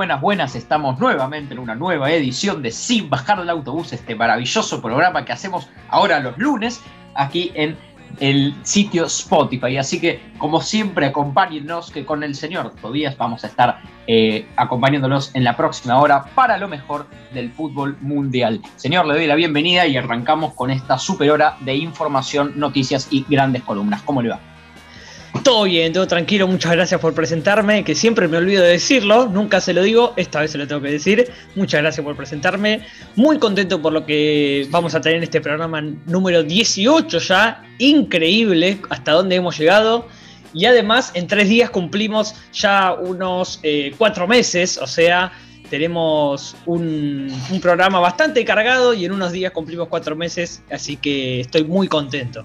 Buenas, buenas. Estamos nuevamente en una nueva edición de Sin Bajar del Autobús, este maravilloso programa que hacemos ahora los lunes aquí en el sitio Spotify. Así que, como siempre, acompáñennos que con el señor Tobías vamos a estar eh, acompañándolos en la próxima hora para lo mejor del fútbol mundial. Señor, le doy la bienvenida y arrancamos con esta super hora de información, noticias y grandes columnas. ¿Cómo le va? Todo bien, todo tranquilo, muchas gracias por presentarme, que siempre me olvido de decirlo, nunca se lo digo, esta vez se lo tengo que decir. Muchas gracias por presentarme, muy contento por lo que vamos a tener en este programa número 18 ya, increíble hasta dónde hemos llegado. Y además en tres días cumplimos ya unos eh, cuatro meses, o sea, tenemos un, un programa bastante cargado y en unos días cumplimos cuatro meses, así que estoy muy contento.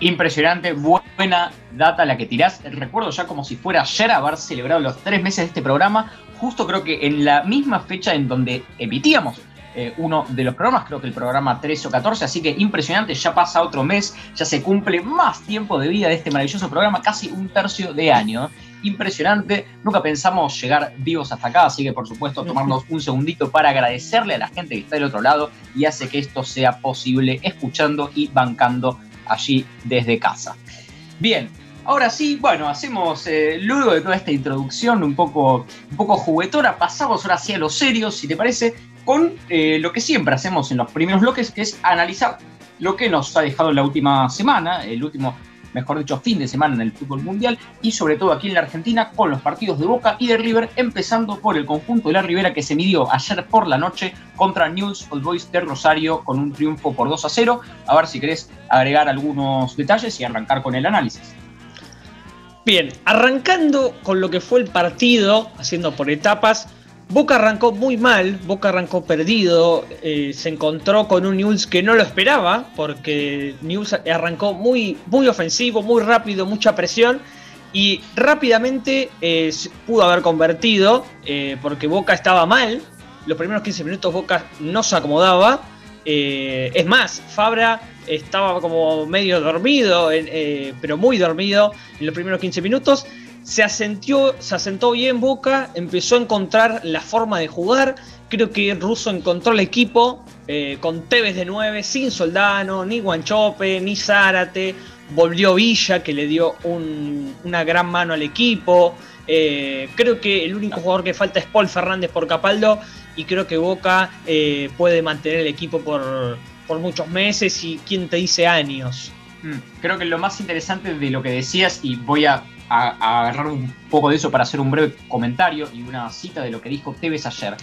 Impresionante, buena data la que tirás. Recuerdo ya como si fuera ayer haber celebrado los tres meses de este programa, justo creo que en la misma fecha en donde emitíamos eh, uno de los programas, creo que el programa 13 o 14, así que impresionante, ya pasa otro mes, ya se cumple más tiempo de vida de este maravilloso programa, casi un tercio de año. Impresionante, nunca pensamos llegar vivos hasta acá, así que por supuesto tomarnos un segundito para agradecerle a la gente que está del otro lado y hace que esto sea posible escuchando y bancando allí desde casa. Bien, ahora sí, bueno, hacemos, eh, luego de toda esta introducción un poco, un poco juguetona, pasamos ahora sí a lo serio, si te parece, con eh, lo que siempre hacemos en los primeros bloques, que es analizar lo que nos ha dejado la última semana, el último mejor dicho, fin de semana en el fútbol mundial y sobre todo aquí en la Argentina con los partidos de Boca y de River, empezando por el conjunto de la Rivera que se midió ayer por la noche contra News Old Boys de Rosario con un triunfo por 2 a 0. A ver si querés agregar algunos detalles y arrancar con el análisis. Bien, arrancando con lo que fue el partido, haciendo por etapas, Boca arrancó muy mal, Boca arrancó perdido, eh, se encontró con un News que no lo esperaba, porque News arrancó muy, muy ofensivo, muy rápido, mucha presión, y rápidamente eh, pudo haber convertido, eh, porque Boca estaba mal, los primeros 15 minutos Boca no se acomodaba, es más, Fabra estaba como medio dormido, pero muy dormido en los primeros 15 minutos, se, asentió, se asentó bien Boca, empezó a encontrar la forma de jugar. Creo que Russo encontró el equipo eh, con Tevez de 9, sin Soldano, ni Guanchope, ni Zárate. Volvió Villa, que le dio una gran mano al equipo. Eh, creo que el único jugador que falta es Paul Fernández por Capaldo. Y creo que Boca eh, puede mantener el equipo por, por muchos meses y quién te dice años. Mm, creo que lo más interesante de lo que decías, y voy a agarrar un poco de eso para hacer un breve comentario y una cita de lo que dijo Tevez ayer.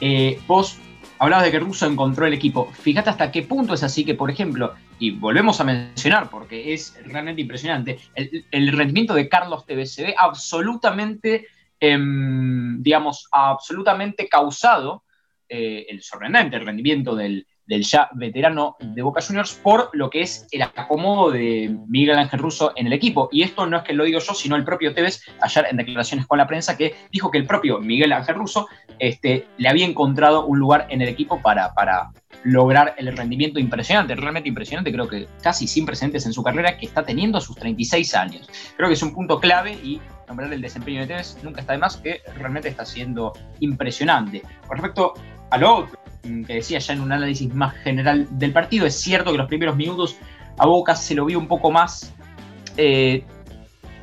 Eh, vos hablabas de que Russo encontró el equipo. Fíjate hasta qué punto es así que, por ejemplo, y volvemos a mencionar porque es realmente impresionante, el, rendimiento de Carlos Tevez se ve absolutamente, em, digamos, absolutamente causado, eh, el sorprendente rendimiento del, del ya veterano de Boca Juniors por lo que es el acomodo de Miguel Ángel Russo en el equipo. Y esto no es que lo digo yo, sino el propio Tevez ayer en declaraciones con la prensa que dijo que el propio Miguel Ángel Russo este, le había encontrado un lugar en el equipo para, para lograr el rendimiento impresionante, realmente impresionante, creo que casi sin precedentes en su carrera que está teniendo a sus 36 años. Creo que es un punto clave y nombrar el desempeño de Tevez nunca está de más, que realmente está siendo impresionante. Con respecto a lo otro, Mm, que decía ya en un análisis más general del partido, es cierto que los primeros minutos a Boca se lo vio un poco más eh,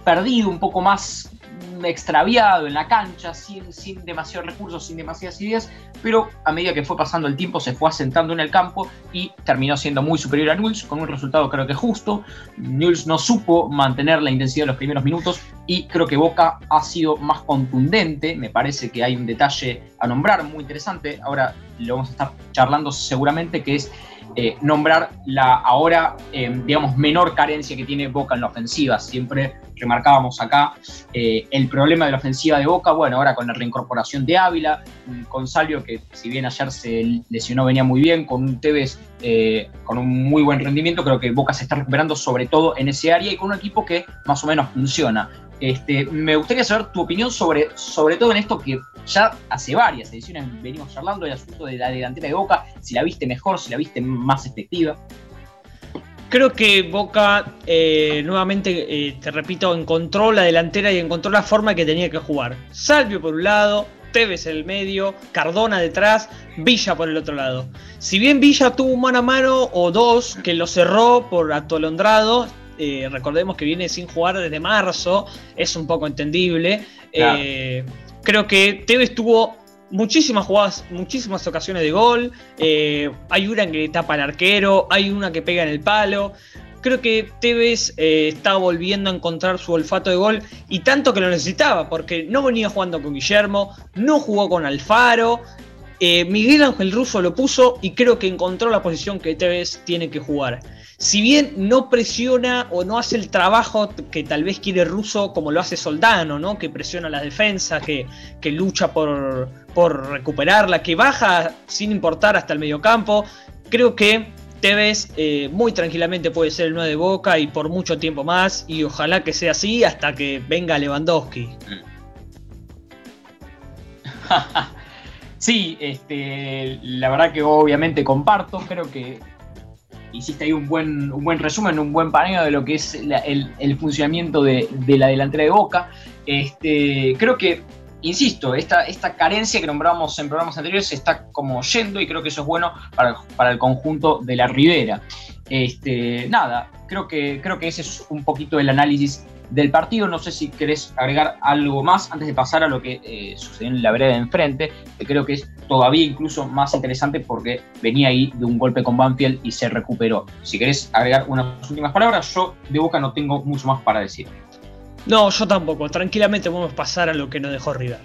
perdido, un poco más extraviado en la cancha, sin, sin demasiados recursos, sin demasiadas ideas, pero a medida que fue pasando el tiempo se fue asentando en el campo y terminó siendo muy superior a Nulls, con un resultado creo que justo. Nulls no supo mantener la intensidad de los primeros minutos y creo que Boca ha sido más contundente, me parece que hay un detalle a nombrar muy interesante, ahora lo vamos a estar charlando seguramente, que es eh, nombrar la ahora, eh, digamos, menor carencia que tiene Boca en la ofensiva. Siempre remarcábamos acá eh, el problema de la ofensiva de Boca, bueno, ahora con la reincorporación de Ávila, con Salio, que si bien ayer se lesionó, venía muy bien, con un Tevez con un muy buen rendimiento, creo que Boca se está recuperando sobre todo en ese área y con un equipo que más o menos funciona. Este, me gustaría saber tu opinión sobre, sobre todo en esto que ya hace varias ediciones venimos charlando, el asunto de la delantera de Boca, si la viste mejor, si la viste más efectiva. Creo que Boca eh, nuevamente, eh, te repito, encontró la delantera y encontró la forma que tenía que jugar. Salvio por un lado, Tevez en el medio, Cardona detrás, Villa por el otro lado. Si bien Villa tuvo un mano a mano o dos que lo cerró por atolondrado, eh, recordemos que viene sin jugar desde marzo, es un poco entendible. Eh, creo que Tevez tuvo muchísimas jugadas, muchísimas ocasiones de gol. Eh, hay una que tapa al arquero, hay una que pega en el palo. Creo que Tevez está volviendo a encontrar su olfato de gol y tanto que lo necesitaba, porque no venía jugando con Guillermo, no jugó con Alfaro. Miguel Ángel Russo lo puso y creo que encontró la posición que Tevez tiene que jugar si bien no presiona o no hace el trabajo que tal vez quiere Russo como lo hace Soldano, ¿no? que presiona la defensa, que, lucha por, recuperarla, que baja sin importar hasta el mediocampo, creo que Tevez eh, muy tranquilamente puede ser el 9 de Boca y por mucho tiempo más, y ojalá que sea así hasta que venga Lewandowski. Sí, este, la verdad que obviamente comparto, creo que hiciste ahí un buen, un buen resumen, un buen paneo de lo que es el, funcionamiento de, la delantera de Boca. Este, creo que, insisto, esta, esta carencia que nombramos en programas anteriores está como yendo y creo que eso es bueno para, el conjunto de la Ribera. Este, nada, creo que, creo que ese es un poquito el análisis del partido. No sé si querés agregar algo más antes de pasar a lo que eh, sucedió en la vereda de enfrente, que creo que es todavía incluso más interesante porque venía ahí de un golpe con Banfield y se recuperó. Si querés agregar unas últimas palabras, yo de boca no tengo mucho más para decir. No, yo tampoco. Tranquilamente podemos pasar a lo que nos dejó River.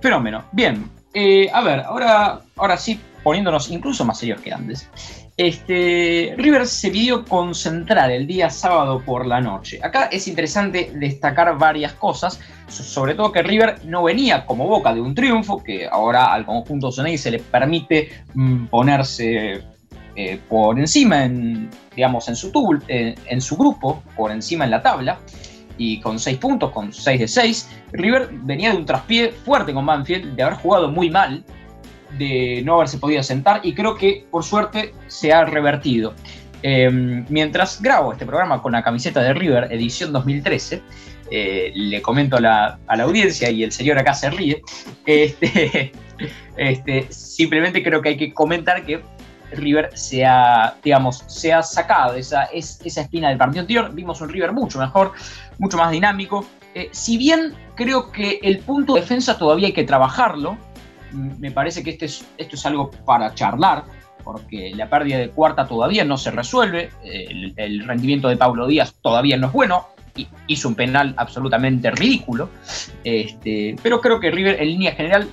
Fenómeno. Bien. Eh, a ver, ahora, ahora sí, poniéndonos incluso más serios que antes. Este, River se pidió concentrar el día sábado por la noche. Acá es interesante destacar varias cosas, sobre todo que River no venía como boca de un triunfo, que ahora al conjunto Sonei se le permite mm, ponerse eh, por encima, en, digamos, en su, eh, en su grupo, por encima en la tabla, y con 6 puntos, con 6 de 6. River venía de un traspié fuerte con Banfield, de haber jugado muy mal, de no haberse podido sentar y creo que por suerte se ha revertido. Em, mientras grabo este programa con la camiseta de River, edición 2013, eh, le comento a la, audiencia y el señor acá se ríe, este, este, simplemente creo que hay que comentar que River se ha, digamos, se ha sacado esa, esa espina del partido anterior, vimos un River mucho mejor, mucho más dinámico, eh, si bien creo que el punto de defensa todavía hay que trabajarlo, me parece que este es, esto es algo para charlar, porque la pérdida de cuarta todavía no se resuelve, el, rendimiento de Pablo Díaz todavía no es bueno, hizo un penal absolutamente ridículo, este, pero creo que River en línea general,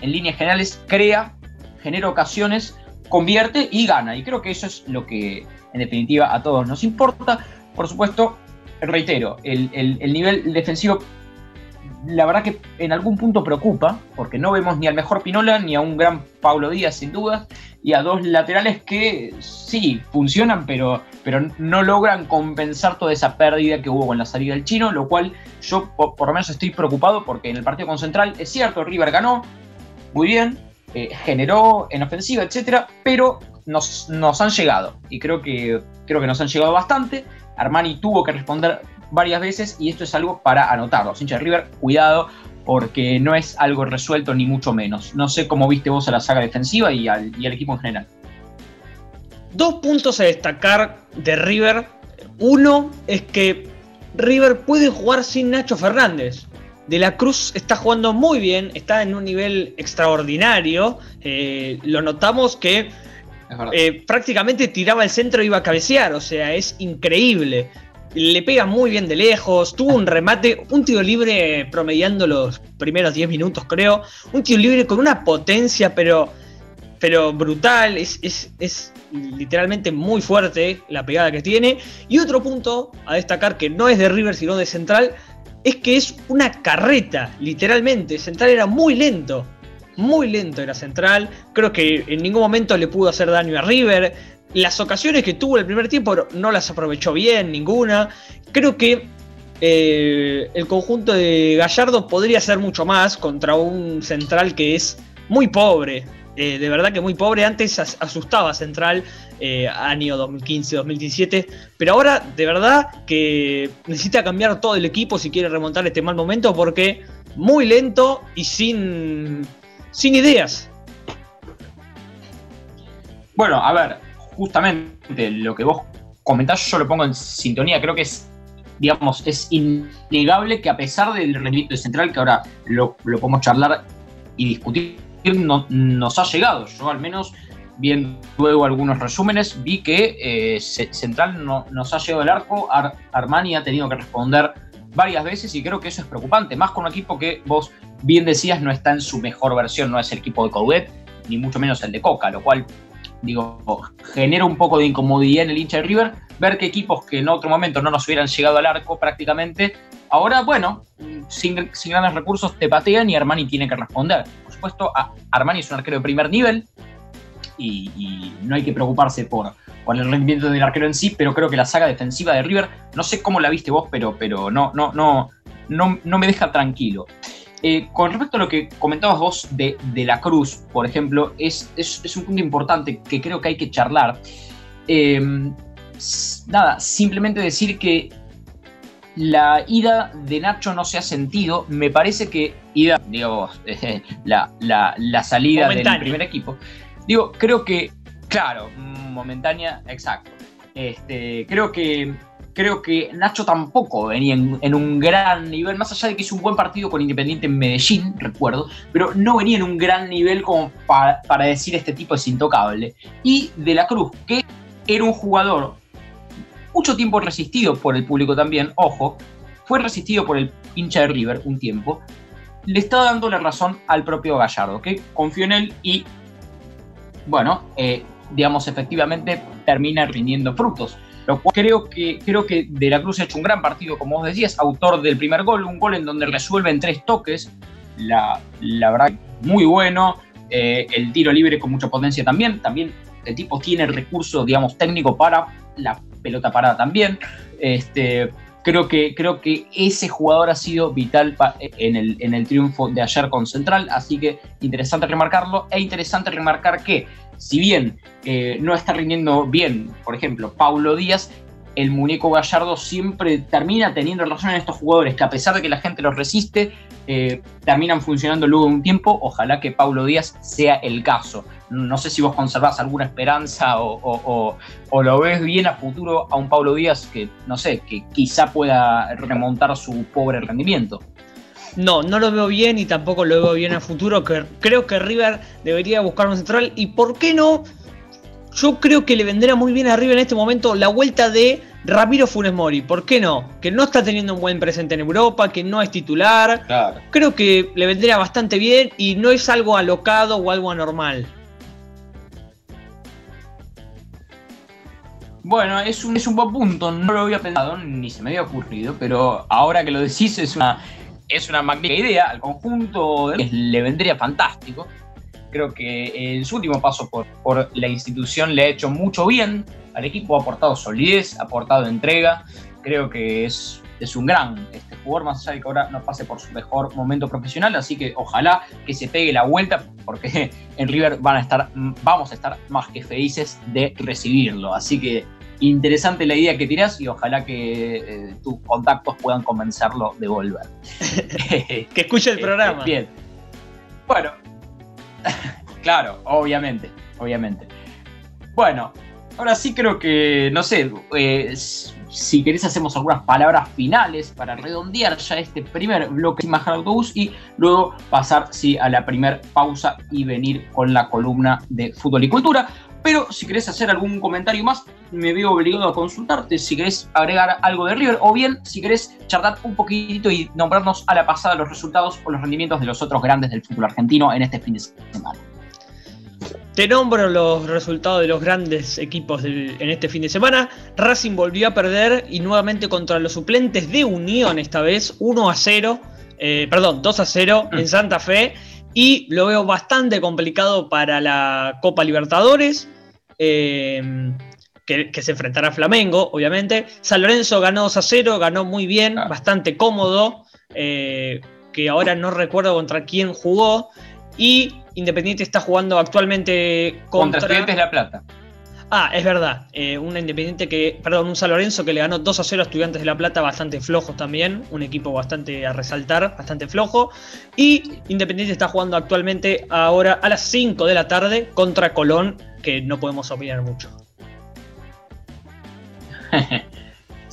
en líneas generales crea, genera ocasiones, convierte y gana, y creo que eso es lo que en definitiva a todos nos importa. Por supuesto, reitero, el, el nivel defensivo la verdad que en algún punto preocupa, porque no vemos ni al mejor Pinola ni a un gran Pablo Díaz, sin duda, y a dos laterales que sí funcionan, pero, pero no logran compensar toda esa pérdida que hubo con la salida del chino, lo cual yo por, lo menos estoy preocupado porque en el partido con Central es cierto, River ganó, muy bien, eh, generó en ofensiva, etcétera, pero nos, han llegado, y creo que, creo que nos han llegado bastante. Armani tuvo que responder varias veces y esto es algo para anotarlo. River, cuidado porque no es algo resuelto ni mucho menos. No sé cómo viste vos a la saga defensiva y al, equipo en general. Dos puntos a destacar de River. Uno es que River puede jugar sin Nacho Fernández. De la Cruz está jugando muy bien, está en un nivel extraordinario. Eh, lo notamos que eh, prácticamente tiraba el centro y iba a cabecear, o sea, es increíble le pega muy bien de lejos, tuvo un remate, un tiro libre promediando los primeros 10 minutos creo, un tiro libre con una potencia pero, pero brutal, es, es, literalmente muy fuerte la pegada que tiene. Y otro punto a destacar que no es de River sino de Central, es que es una carreta, literalmente, Central era muy lento. Muy lento era Central, creo que en ningún momento le pudo hacer daño a River, las ocasiones que tuvo el primer tiempo no las aprovechó bien, ninguna. Creo que eh, el conjunto de Gallardo podría hacer mucho más contra un central que es muy pobre. eh, de verdad que muy pobre. Antes asustaba Central, eh, año 2015-2017, pero ahora de verdad que necesita cambiar todo el equipo si quiere remontar este mal momento porque muy lento y sin, sin ideas. Bueno, a ver, justamente lo que vos comentás yo lo pongo en sintonía, creo que es digamos, es innegable que a pesar del rendimiento de Central, que ahora lo, lo podemos charlar y discutir, no, nos ha llegado. Yo al menos, viendo luego algunos resúmenes, vi que eh, Central no, nos ha llegado el arco, Armani ha tenido que responder varias veces y creo que eso es preocupante, más con un equipo que vos bien decías no está en su mejor versión, no es el equipo de Coudet, ni mucho menos el de Coca, lo cual digo, genera un poco de incomodidad en el hincha de River, ver que equipos que en otro momento no nos hubieran llegado al arco prácticamente, ahora, bueno, sin, sin grandes recursos te patean y Armani tiene que responder. Por supuesto, Armani es un arquero de primer nivel y, no hay que preocuparse por, por, el rendimiento del arquero en sí, pero creo que la saga defensiva de River, no sé cómo la viste vos, pero, pero no, no, no, no, no me deja tranquilo. Eh, con respecto a lo que comentabas vos de, la Cruz, por ejemplo, es, es, un punto importante que creo que hay que charlar. Eh, nada, simplemente decir que la ida de Nacho no se ha sentido. Me parece que ida, digo, la, la, salida del primer equipo. Digo, creo que, claro, momentánea, exacto. Este, creo que creo que Nacho tampoco venía en, un gran nivel, más allá de que hizo un buen partido con Independiente en Medellín, recuerdo, pero no venía en un gran nivel como para, decir este tipo es intocable. Y De la Cruz, que era un jugador mucho tiempo resistido por el público también, ojo, fue resistido por el hincha de River un tiempo, le está dando la razón al propio Gallardo, que confió en él y, bueno, eh, digamos, efectivamente termina rindiendo frutos. Lo cual creo que, creo que De la Cruz ha hecho un gran partido, como vos decías, autor del primer gol, un gol en donde resuelve en tres toques, la, la verdad, muy bueno, eh, el tiro libre con mucha potencia también, también el tipo tiene el recurso, digamos, técnico para la pelota parada también. Este, creo, que, creo que ese jugador ha sido vital en el, en el triunfo de ayer con Central, así que interesante remarcarlo e interesante remarcar que si bien eh, no está rindiendo bien, por ejemplo, Paulo Díaz, el muñeco Gallardo siempre termina teniendo razón en estos jugadores que a pesar de que la gente los resiste, eh, terminan funcionando luego de un tiempo. Ojalá que Paulo Díaz sea el caso. No sé si vos conservás alguna esperanza o, lo ves bien a futuro a un Paulo Díaz que, no sé, que quizá pueda remontar su pobre rendimiento. No, no lo veo bien y tampoco lo veo bien a futuro. creo que River debería buscar un central. ¿Y por qué no? Yo creo que le vendría muy bien a River en este momento la vuelta de Ramiro Funes Mori. ¿Por qué no? Que no está teniendo un buen presente en Europa, que no es titular. Creo que le vendría bastante bien y no es algo alocado o algo anormal. Bueno, es un, es un buen punto, no lo había pensado ni se me había ocurrido, pero ahora que lo decís es una, es una magnífica idea, al conjunto le vendría fantástico. Creo que en su último paso por, por la institución le ha hecho mucho bien al equipo, ha aportado solidez, ha aportado entrega. Creo que es, es un gran este, jugador, más allá de que ahora no pase por su mejor momento profesional. Así que ojalá que se pegue la vuelta, porque en River van a estar, vamos a estar más que felices de recibirlo. Así que interesante la idea que tirás y ojalá que eh, tus contactos puedan convencerlo de volver. que escuche el programa. bien. Bueno, claro, obviamente, obviamente. Bueno, ahora sí creo que, no sé, eh, si querés hacemos algunas palabras finales para redondear ya este primer bloque de Imagen Autobús y luego pasar sí, a la primera pausa y venir con la columna de fútbol y cultura. Pero si querés hacer algún comentario más, me veo obligado a consultarte si querés agregar algo de River o bien si querés charlar un poquitito y nombrarnos a la pasada los resultados o los rendimientos de los otros grandes del fútbol argentino en este fin de semana. Te nombro los resultados de los grandes equipos en este fin de semana. Racing volvió a perder y nuevamente contra los suplentes de Unión esta vez, 1 a 0, eh, perdón, 2 a 0 en mm. Santa Fe. Y lo veo bastante complicado para la Copa Libertadores. Eh, que, se enfrentará a Flamengo, obviamente. San Lorenzo ganó 2 a 0, ganó muy bien, ah. bastante cómodo, eh, que ahora no recuerdo contra quién jugó. Y Independiente está jugando actualmente contra, contra Estudiantes La Plata. Ah, es verdad. Eh, un Independiente que, perdón, un San Lorenzo que le ganó 2 a 0 a Estudiantes de La Plata, bastante flojo también. Un equipo bastante a resaltar, bastante flojo. Y Independiente está jugando actualmente ahora a las 5 de la tarde contra Colón, que no podemos opinar mucho.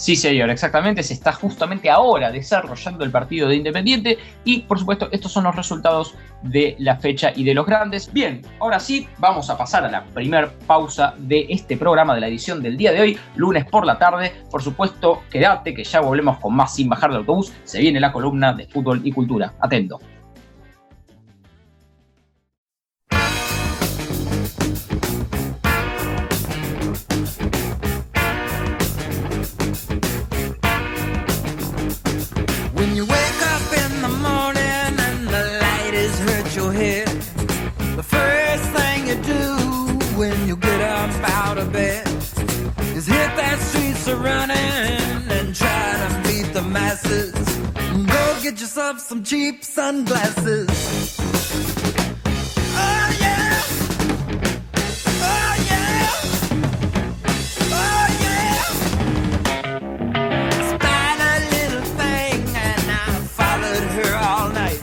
Sí, señor, exactamente. Se está justamente ahora desarrollando el partido de Independiente y, por supuesto, estos son los resultados de la fecha y de los grandes. Bien, ahora sí, vamos a pasar a la primera pausa de este programa de la edición del día de hoy, lunes por la tarde. Por supuesto, quédate que ya volvemos con más sin bajar del autobús. Se viene la columna de fútbol y cultura. Atento. Get yourself some cheap sunglasses. Oh yeah. Oh yeah. Oh yeah. Spied a little thing and I followed her all night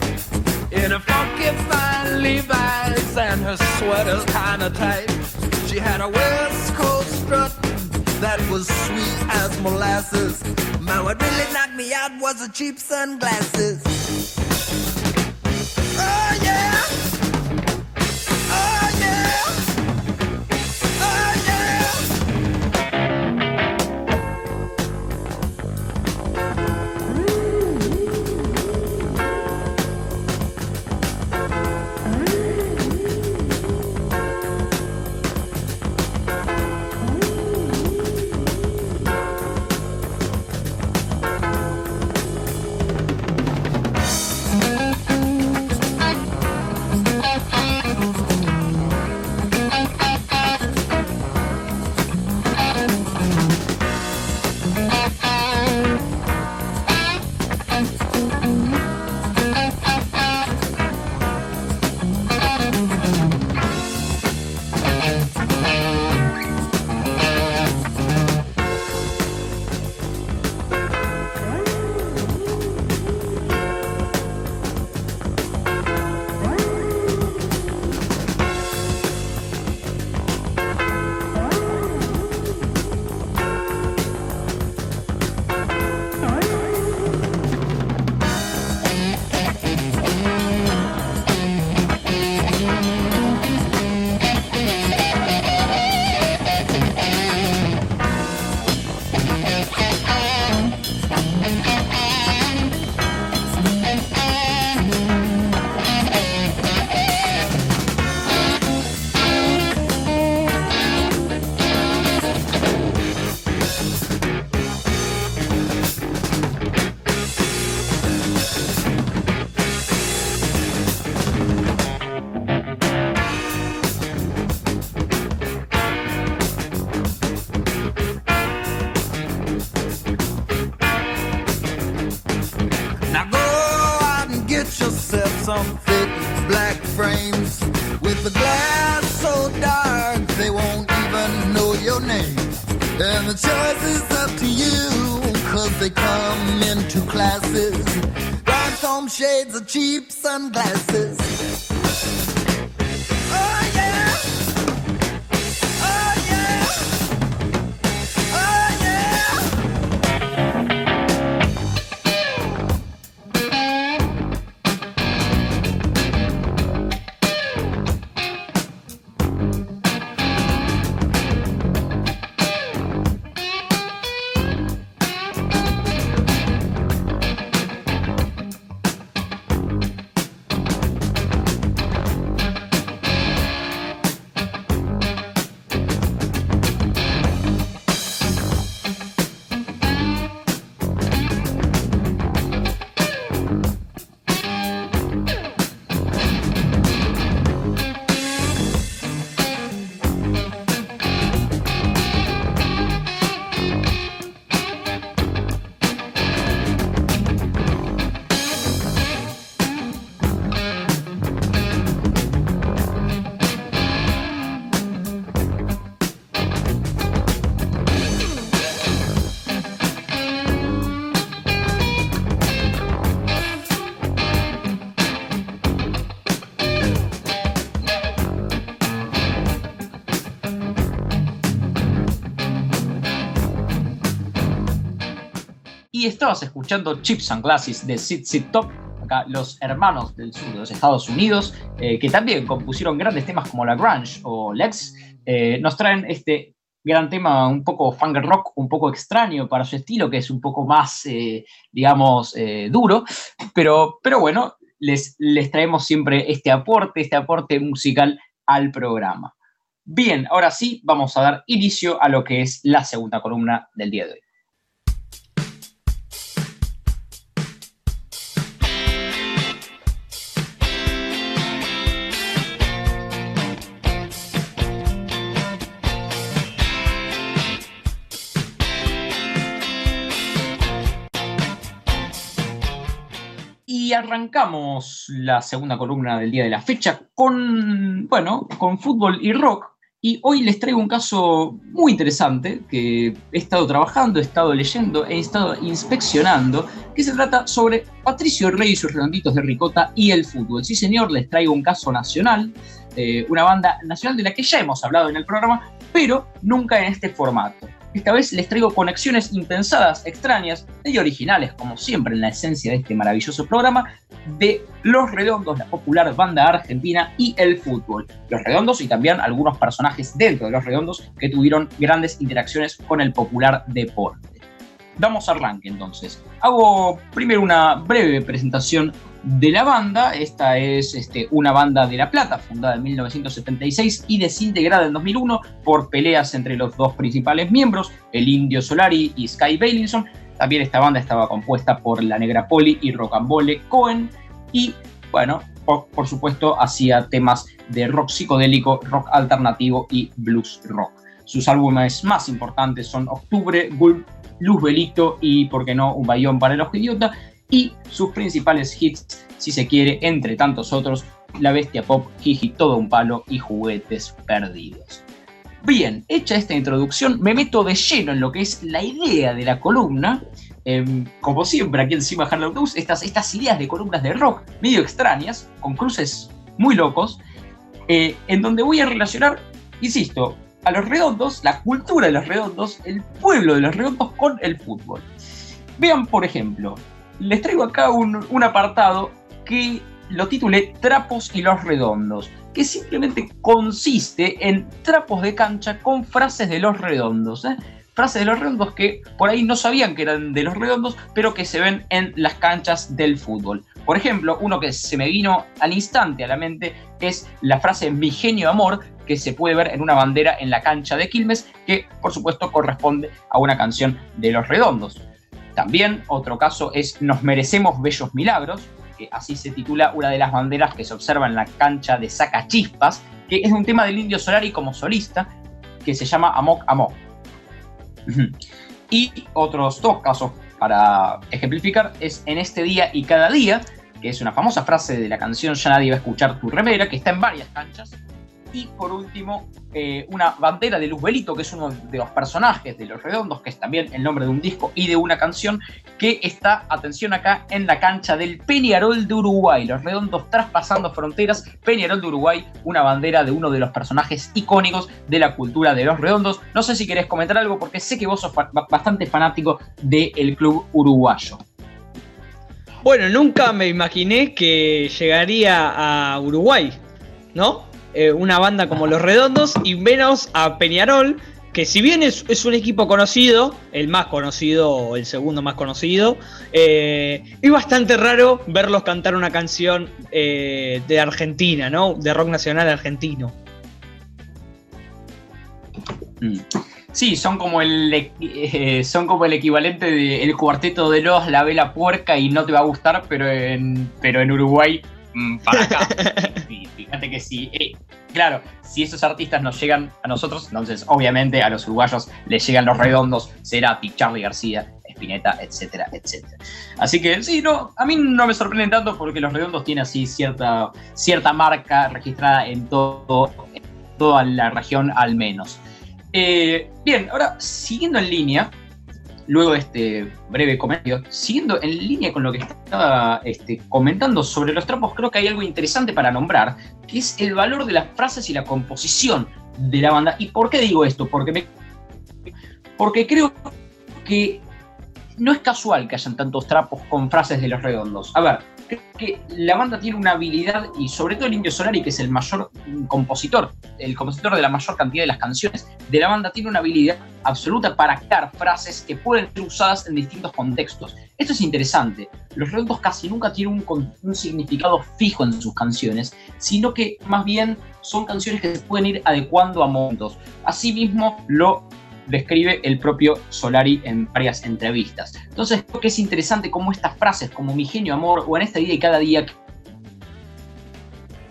in a funky fine Levi's and her sweater's kinda tight. She had a West Coast strut that was sweet as molasses. Man, what really knocked me out was the cheap sunglasses. Estabas escuchando Chips and Glasses de Sit Sit Top, acá los hermanos del sur de los Estados Unidos, eh, que también compusieron grandes temas como La Grunge o Lex, eh, nos traen este gran tema un poco funk rock, un poco extraño para su estilo, que es un poco más, eh, digamos, duro, pero, pero bueno, les, les traemos siempre este aporte, este aporte musical al programa. Bien, ahora sí, vamos a dar inicio a lo que es la segunda columna del día de hoy. Arrancamos la segunda columna del día de la fecha con, bueno, con fútbol y rock. Y hoy les traigo un caso muy interesante que he estado trabajando, he estado leyendo, he estado inspeccionando, que se trata sobre Patricio Rey y sus redonditos de ricota y el fútbol. Sí, señor, les traigo un caso nacional, eh, una banda nacional de la que ya hemos hablado en el programa, pero nunca en este formato. Esta vez les traigo conexiones impensadas, extrañas y originales, como siempre en la esencia de este maravilloso programa, de Los Redondos, la popular banda argentina y el fútbol. Los Redondos y también algunos personajes dentro de Los Redondos que tuvieron grandes interacciones con el popular deporte. Vamos a arranque entonces. Hago primero una breve presentación de la banda. Esta es este, una banda de La Plata, fundada en 1976 y desintegrada en 2001 por peleas entre los dos principales miembros, el Indio Solari y Sky Bailinson. También esta banda estaba compuesta por La Negra Poli y Rocambole Cohen. Y bueno, por, por supuesto, hacía temas de rock psicodélico, rock alternativo y blues rock. Sus álbumes más importantes son Octubre, Gulp, Luz Belito y, por qué no, Un Bayón para el Ojo Idiota y sus principales hits, si se quiere, entre tantos otros, La Bestia Pop, Jiji, Todo un Palo y Juguetes Perdidos. Bien, hecha esta introducción, me meto de lleno en lo que es la idea de la columna. Em, como siempre, aquí encima Harlow News, estas, estas ideas de columnas de rock medio extrañas, con cruces muy locos, eh, en donde voy a relacionar, insisto, a los redondos, la cultura de los redondos, el pueblo de los redondos con el fútbol. Vean, por ejemplo, les traigo acá un, apartado que lo titulé Trapos y los Redondos, que simplemente consiste en trapos de cancha con frases de los redondos. ¿eh? Frases de los redondos que por ahí no sabían que eran de los redondos, pero que se ven en las canchas del fútbol. Por ejemplo, uno que se me vino al instante a la mente es la frase mi genio amor, que se puede ver en una bandera en la cancha de Quilmes, que por supuesto corresponde a una canción de los redondos. También otro caso es Nos merecemos bellos milagros, que así se titula una de las banderas que se observa en la cancha de Sacachispas, que es un tema del Indio Solari como solista, que se llama Amok Amok. y otros dos casos para ejemplificar es En este día y cada día, que es una famosa frase de la canción Ya nadie va a escuchar tu remera, que está en varias canchas, y por último, eh, una bandera de Luz Belito, que es uno de los personajes de Los Redondos, que es también el nombre de un disco y de una canción, que está, atención acá, en la cancha del Peñarol de Uruguay. Los Redondos traspasando fronteras. Peñarol de Uruguay, una bandera de uno de los personajes icónicos de la cultura de Los Redondos. No sé si querés comentar algo, porque sé que vos sos bastante fanático del club uruguayo. Bueno, nunca me imaginé que llegaría a Uruguay, ¿no? Eh, una banda como Los Redondos y menos a Peñarol, que si bien es, un equipo conocido, el más conocido o el segundo más conocido, eh, es bastante raro verlos cantar una canción eh, de Argentina, ¿no? De rock nacional argentino. Mm. Sí, son como el son como el equivalente del cuarteto de los La Vela Puerca y no te va a gustar, pero en, pero en Uruguay mm, para acá. fíjate que sí. Claro, si esos artistas nos llegan a nosotros, entonces obviamente a los uruguayos les llegan los redondos, Cerati, Charlie García, Spinetta, etcétera, etcétera. Así que sí, no, a mí no me sorprenden tanto porque los redondos tienen así cierta, cierta marca registrada en, todo, toda la región al menos. Eh, bien, ahora siguiendo en línea, luego este breve comentario, siguiendo en línea con lo que estaba este, comentando sobre los trapos, creo que hay algo interesante para nombrar, que es el valor de las frases y la composición de la banda. ¿Y por qué digo esto? Porque, me, porque creo que no es casual que hayan tantos trapos con frases de los redondos. A ver, creo que la banda tiene una habilidad, y sobre todo el Indio Solari, que es el mayor compositor, el compositor de la mayor cantidad de las canciones de la banda, tiene una habilidad absoluta para crear frases que pueden ser usadas en distintos contextos. Esto es interesante. Los redondos casi nunca tienen un, un significado fijo en sus canciones, sino que más bien son canciones que se pueden ir adecuando a momentos. Asimismo, lo describe el propio Solari en varias entrevistas. Entonces creo que es interesante cómo estas frases como mi genio amor o en esta vida y cada día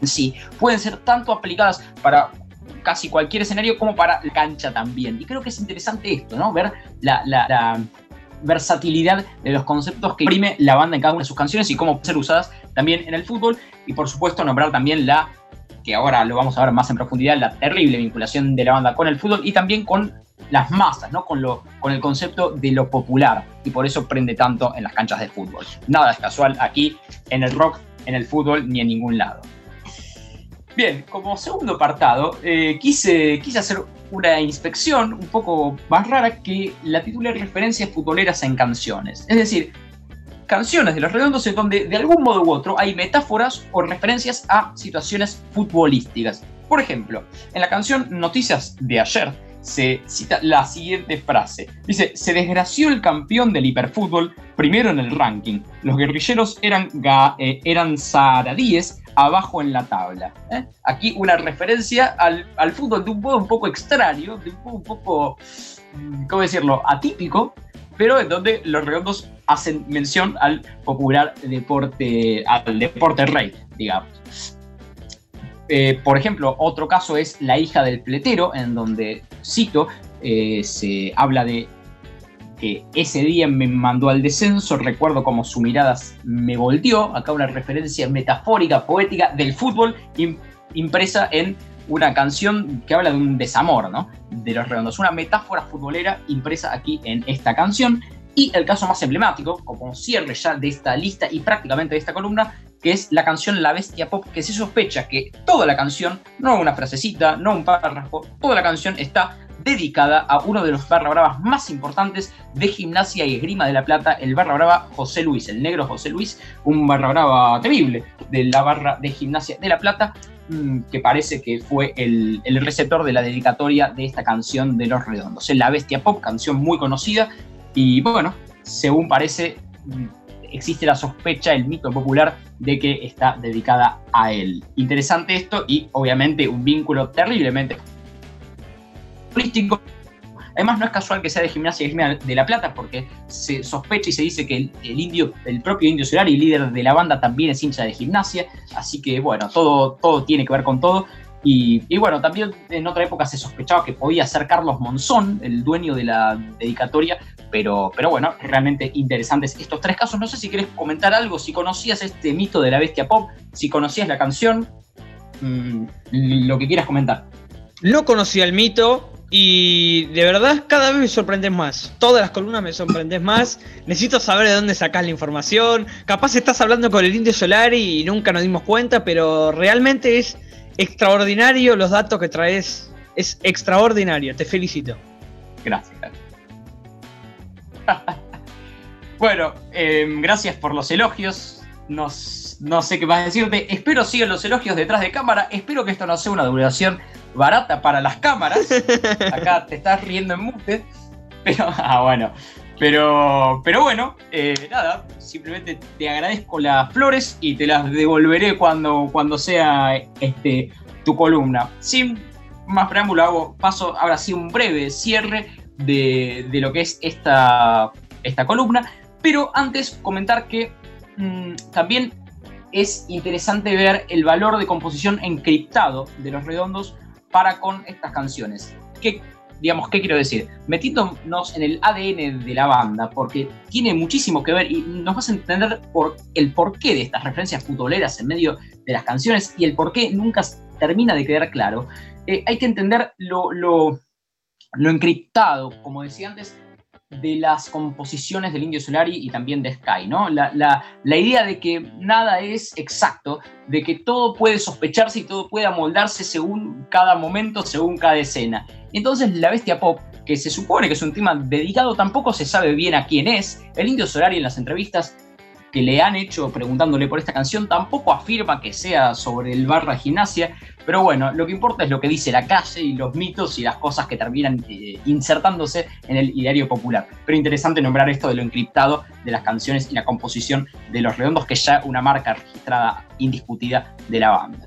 en sí pueden ser tanto aplicadas para casi cualquier escenario como para la cancha también. Y creo que es interesante esto, ¿no? Ver la, versatilidad de los conceptos que imprime la banda en cada una de sus canciones y cómo ser usadas también en el fútbol. Y por supuesto nombrar también la, que ahora lo vamos a ver más en profundidad, la terrible vinculación de la banda con el fútbol y también con las masas, ¿no? Con, lo, con el concepto de lo popular y por eso prende tanto en las canchas de fútbol. Nada es casual aquí en el rock, en el fútbol ni en ningún lado. Bien, como segundo apartado, eh, quise, quise hacer una inspección un poco más rara que la titula Referencias futboleras en canciones. Es decir, canciones de los redondos en donde de algún modo u otro hay metáforas o referencias a situaciones futbolísticas. Por ejemplo, en la canción Noticias de ayer, se cita la siguiente frase. Dice, se desgració el campeón del hiperfútbol primero en el ranking. Los guerrilleros eran, eh, eran zaradíes abajo en la tabla. ¿eh? Aquí una referencia al, fútbol de un modo un poco extraño, de un modo un poco, mm, ¿cómo decirlo?, atípico, pero en donde los redondos hacen mención al popular deporte, al deporte rey, digamos. Eh, por ejemplo, otro caso es La hija del pletero, en donde, cito, eh, se habla de que ese día me mandó al descenso, recuerdo como su mirada me volteó, acá una referencia metafórica, poética del fútbol impresa en una canción que habla de un desamor, ¿no? De los redondos, una metáfora futbolera impresa aquí en esta canción. Y el caso más emblemático, como cierre ya de esta lista y prácticamente de esta columna, que es la canción La Bestia Pop, que se sospecha que toda la canción, no una frasecita, no un párrafo, toda la canción está dedicada a uno de los barra bravas más importantes de gimnasia y esgrima de la plata, el barra brava José Luis, el negro José Luis, un barra brava temible de la barra de gimnasia de la plata, mm, que parece que fue el, el receptor de la dedicatoria de esta canción de Los Redondos. La Bestia Pop, canción muy conocida, y bueno, según parece, mm, existe la sospecha, el mito popular de que está dedicada a él. Interesante esto y obviamente un vínculo terriblemente turístico. Además no es casual que sea de gimnasia de La Plata porque se sospecha y se dice que el, indio, el propio Indio Solari, líder de la banda, también es hincha de gimnasia. Así que bueno, todo, todo tiene que ver con todo. Y, bueno, también en otra época se sospechaba que podía ser Carlos Monzón, el dueño de la dedicatoria, pero, pero bueno, realmente interesantes estos tres casos. No sé si quieres comentar algo, si conocías este mito de la bestia pop, si conocías la canción, mm, lo que quieras comentar. No conocía el mito y de verdad cada vez me sorprendes más. Todas las columnas me sorprendes más. Necesito saber de dónde sacas la información. Capaz estás hablando con el Indio Solari y nunca nos dimos cuenta, pero realmente es extraordinario los datos que traes. Es extraordinario, te felicito. Gracias. bueno, em, gracias por los elogios. no sé qué más decirte. Espero sigan los elogios detrás de cámara. Espero que esto no sea una duración barata para las cámaras. Acá te estás riendo en mute. Pero, ah, bueno. Pero, pero bueno, eh, nada, simplemente te agradezco las flores y te las devolveré cuando, cuando sea este, tu columna. Sin más preámbulo, hago paso ahora sí un breve cierre de, lo que es esta, esta columna. Pero antes comentar que mm, también es interesante ver el valor de composición encriptado de los redondos para con estas canciones. Que digamos, ¿qué quiero decir? Metiéndonos en el ADN de la banda, porque tiene muchísimo que ver y nos vas a entender por el porqué de estas referencias futboleras en medio de las canciones y el por qué nunca termina de quedar claro. Eh, hay que entender lo, lo, lo encriptado, como decía antes, de las composiciones del Indio Solari y también de Sky, ¿no? La, la, idea de que nada es exacto, de que todo puede sospecharse y todo puede amoldarse según cada momento, según cada escena. Entonces la bestia pop, que se supone que es un tema dedicado, tampoco se sabe bien a quién es. El Indio Solari en las entrevistas que le han hecho preguntándole por esta canción tampoco afirma que sea sobre el barra gimnasia, pero bueno, lo que importa es lo que dice la calle y los mitos y las cosas que terminan eh, insertándose en el ideario popular. Pero interesante nombrar esto de lo encriptado de las canciones y la composición de Los Redondos, que es ya una marca registrada indiscutida de la banda.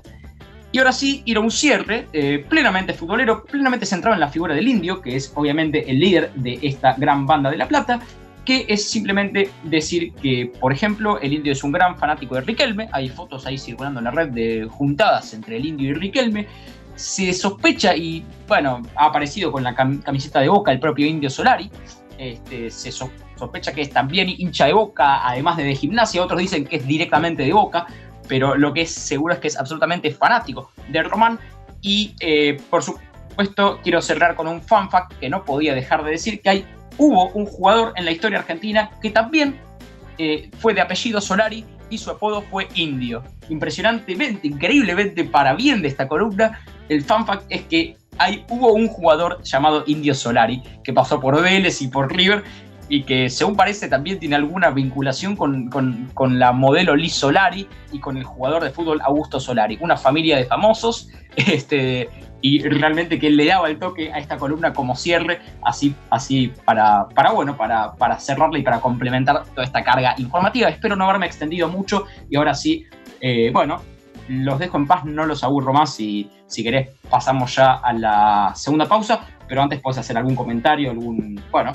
Y ahora sí, ir a un cierre eh, plenamente futbolero, plenamente centrado en la figura del indio, que es obviamente el líder de esta gran banda de La Plata, que es simplemente decir que, por ejemplo, el indio es un gran fanático de Riquelme, hay fotos ahí circulando en la red de juntadas entre el indio y Riquelme, se sospecha y, bueno, ha aparecido con la camiseta de Boca el propio indio Solari, este, se sospecha que es también hincha de Boca, además de de gimnasia, otros dicen que es directamente de Boca, pero lo que es seguro es que es absolutamente fanático de Román. Y, eh, por supuesto, quiero cerrar con un fun fact que no podía dejar de decir, que hay hubo un jugador en la historia argentina que también eh, fue de apellido Solari y su apodo fue Indio. Impresionantemente, increíblemente para bien de esta columna, el fun fact es que hay, hubo un jugador llamado Indio Solari que pasó por Vélez y por River y que según parece también tiene alguna vinculación con, con, la modelo Liz Solari y con el jugador de fútbol Augusto Solari, una familia de famosos este, y realmente que le daba el toque a esta columna como cierre, así, así para, para, bueno, para, para cerrarla y para complementar toda esta carga informativa. Espero no haberme extendido mucho y ahora sí, eh, bueno, los dejo en paz, no los aburro más y si querés pasamos ya a la segunda pausa, pero antes puedes hacer algún comentario, algún, bueno,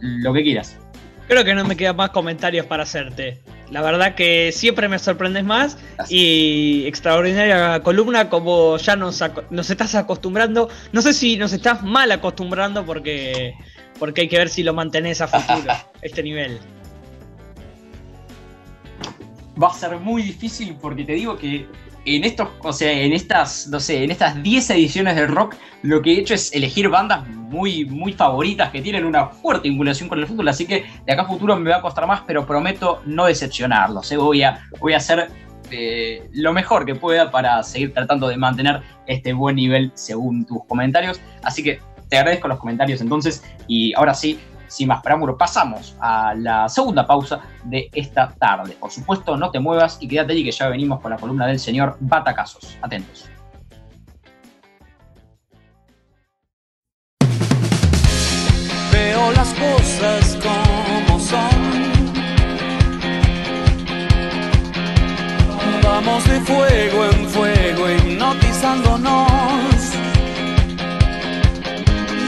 lo que quieras. Creo que no me quedan más comentarios para hacerte. La verdad que siempre me sorprendes más y extraordinaria columna como ya nos, nos estás acostumbrando. No sé si nos estás mal acostumbrando porque, porque hay que ver si lo mantenés a futuro, este nivel. Va a ser muy difícil porque te digo que en estos, o sea, en estas, no sé, en estas 10 ediciones del rock, lo que he hecho es elegir bandas muy, muy favoritas que tienen una fuerte vinculación con el fútbol, así que de acá a futuro me va a costar más, pero prometo no decepcionarlos. ¿eh? Voy, a, voy a hacer eh, lo mejor que pueda para seguir tratando de mantener este buen nivel según tus comentarios. Así que te agradezco los comentarios entonces y ahora sí, sin más preámbulo, pasamos a la segunda pausa de esta tarde. Por supuesto, no te muevas y quédate allí que ya venimos con la columna del señor Batacasos. Atentos. Veo las cosas como son. Vamos de fuego en fuego hipnotizándonos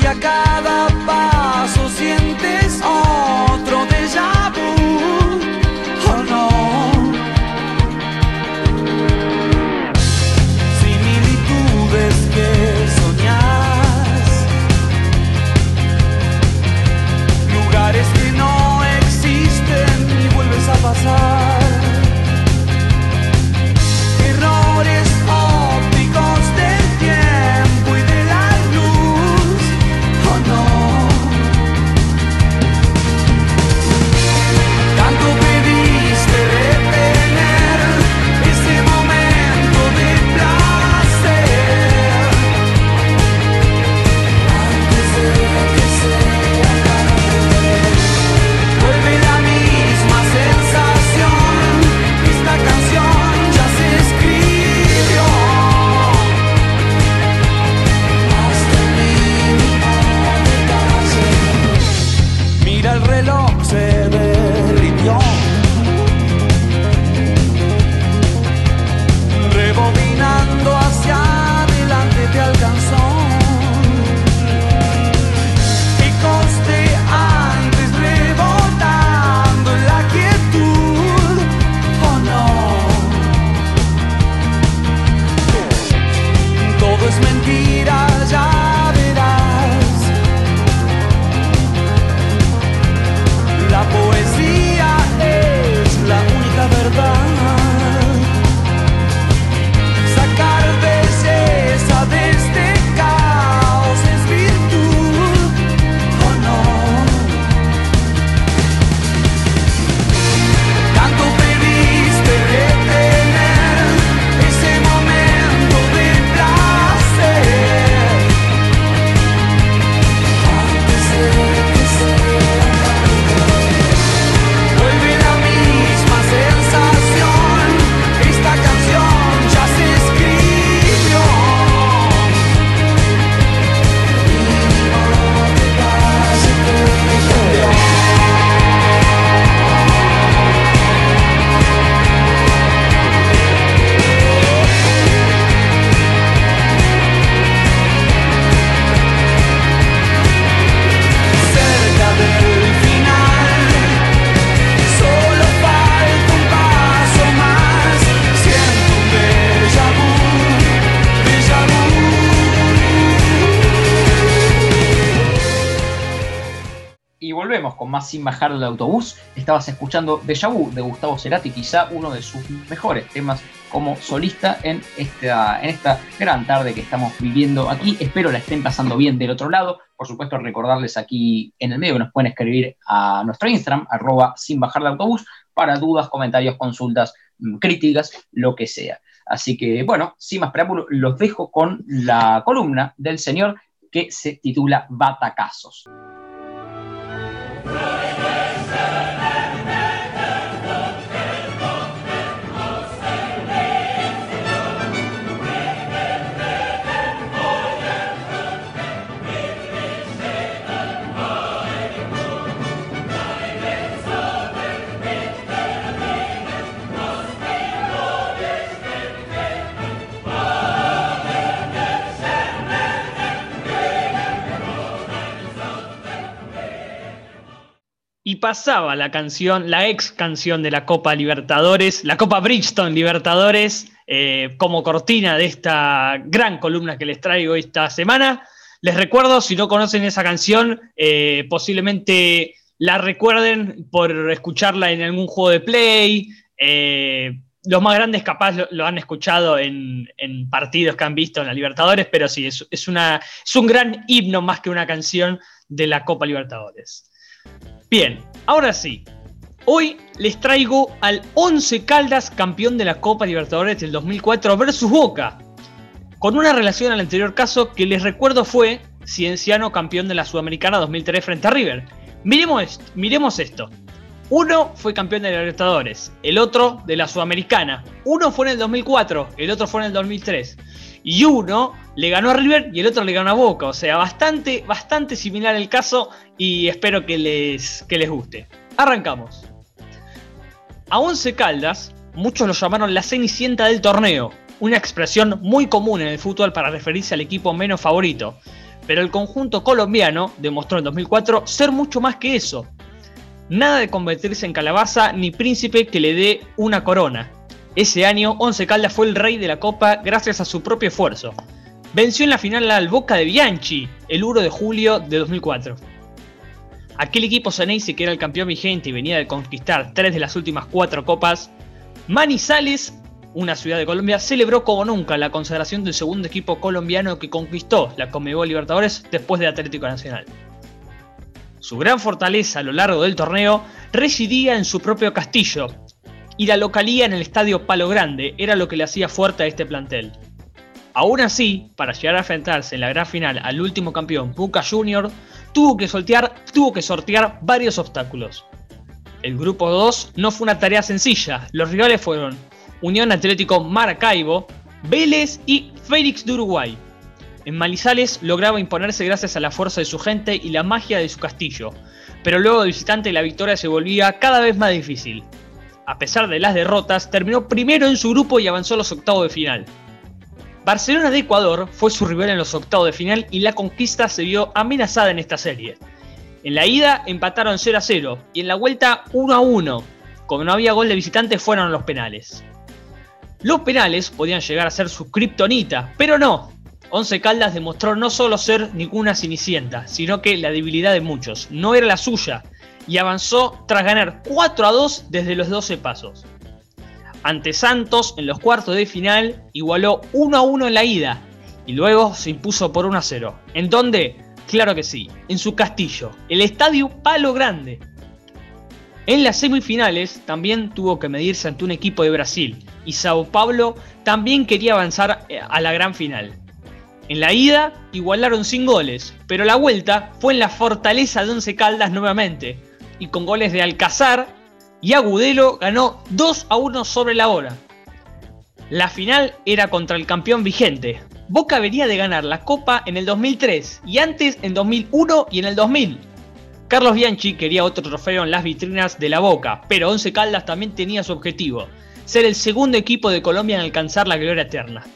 y a cada paso sientes otro déjà vu, más Sin Bajar del Autobús. Estabas escuchando Deja de Gustavo Cerati, quizá uno de sus mejores temas como solista en esta, en esta gran tarde que estamos viviendo aquí. Espero la estén pasando bien del otro lado. Por supuesto, recordarles aquí en el medio que nos pueden escribir a nuestro Instagram, arroba sin bajar de autobús, para dudas, comentarios, consultas, mm, críticas, lo que sea. Así que, bueno, sin más preámbulo, los dejo con la columna del señor que se titula Batacazos. Amen. Y pasaba la canción, la ex canción de la Copa Libertadores, la Copa Bridgestone Libertadores, eh, como cortina de esta gran columna que les traigo esta semana. Les recuerdo, si no conocen esa canción, eh, posiblemente la recuerden por escucharla en algún juego de play. Eh, los más grandes capaz lo, han escuchado en, partidos que han visto en la Libertadores, pero sí, es, una, es un gran himno más que una canción de la Copa Libertadores. Bien, ahora sí. Hoy les traigo al 11 Caldas campeón de la Copa Libertadores del 2004 versus Boca. Con una relación al anterior caso que les recuerdo fue Cienciano campeón de la Sudamericana 2003 frente a River. Miremos esto. Miremos esto. Uno fue campeón de la Libertadores, el otro de la Sudamericana. Uno fue en el 2004, el otro fue en el 2003 y uno le ganó a River y el otro le ganó a Boca. O sea, bastante, bastante similar el caso y espero que les, que les guste. Arrancamos. A Once Caldas, muchos lo llamaron la cenicienta del torneo, una expresión muy común en el fútbol para referirse al equipo menos favorito. Pero el conjunto colombiano demostró en 2004 ser mucho más que eso. Nada de convertirse en calabaza ni príncipe que le dé una corona. Ese año, Once Caldas fue el rey de la Copa gracias a su propio esfuerzo. Venció en la final al Boca de Bianchi el 1 de julio de 2004. Aquel equipo Ceneice que era el campeón vigente y venía de conquistar tres de las últimas cuatro copas, Manizales, una ciudad de Colombia, celebró como nunca la consagración del segundo equipo colombiano que conquistó la Conmebol Libertadores después de Atlético Nacional. Su gran fortaleza a lo largo del torneo residía en su propio castillo, y la localía en el estadio Palo Grande era lo que le hacía fuerte a este plantel. Aún así, para llegar a enfrentarse en la gran final al último campeón Boca Junior, tuvo que, sortear, varios obstáculos. El grupo 2 no fue una tarea sencilla, los rivales fueron Unión Atlético Maracaibo, Vélez y Félix de Uruguay. En Malizales lograba imponerse gracias a la fuerza de su gente y la magia de su castillo, pero luego de visitante la victoria se volvía cada vez más difícil a pesar de las derrotas, terminó primero en su grupo y avanzó a los octavos de final. Barcelona de Ecuador fue su rival en los octavos de final y la conquista se vio amenazada en esta serie. En la ida empataron 0 a 0 y en la vuelta 1 a 1. Como no había gol de visitante fueron los penales. Los penales podían llegar a ser su kriptonita, pero no. Once Caldas demostró no solo ser ninguna cenicienta, sino que la debilidad de muchos no era la suya, y avanzó tras ganar 4 a 2 desde los 12 pasos. Ante Santos en los cuartos de final igualó 1 a 1 en la ida y luego se impuso por 1 a 0. ¿En dónde? Claro que sí, en su castillo, el Estadio Palo Grande. En las semifinales también tuvo que medirse ante un equipo de Brasil y Sao Paulo también quería avanzar eh, a la gran final. En la ida igualaron sin goles, pero la vuelta fue en la fortaleza de Once Caldas nuevamente, y con goles de Alcazar y Agudelo ganó 2 a 1 sobre la hora. La final era contra el campeón vigente. Boca venía de ganar la Copa en el 2003 y antes en 2001 y en el 2000. Carlos Bianchi quería otro trofeo en las vitrinas de la Boca, pero Once Caldas también tenía su objetivo, ser el segundo equipo de Colombia en alcanzar la gloria eterna.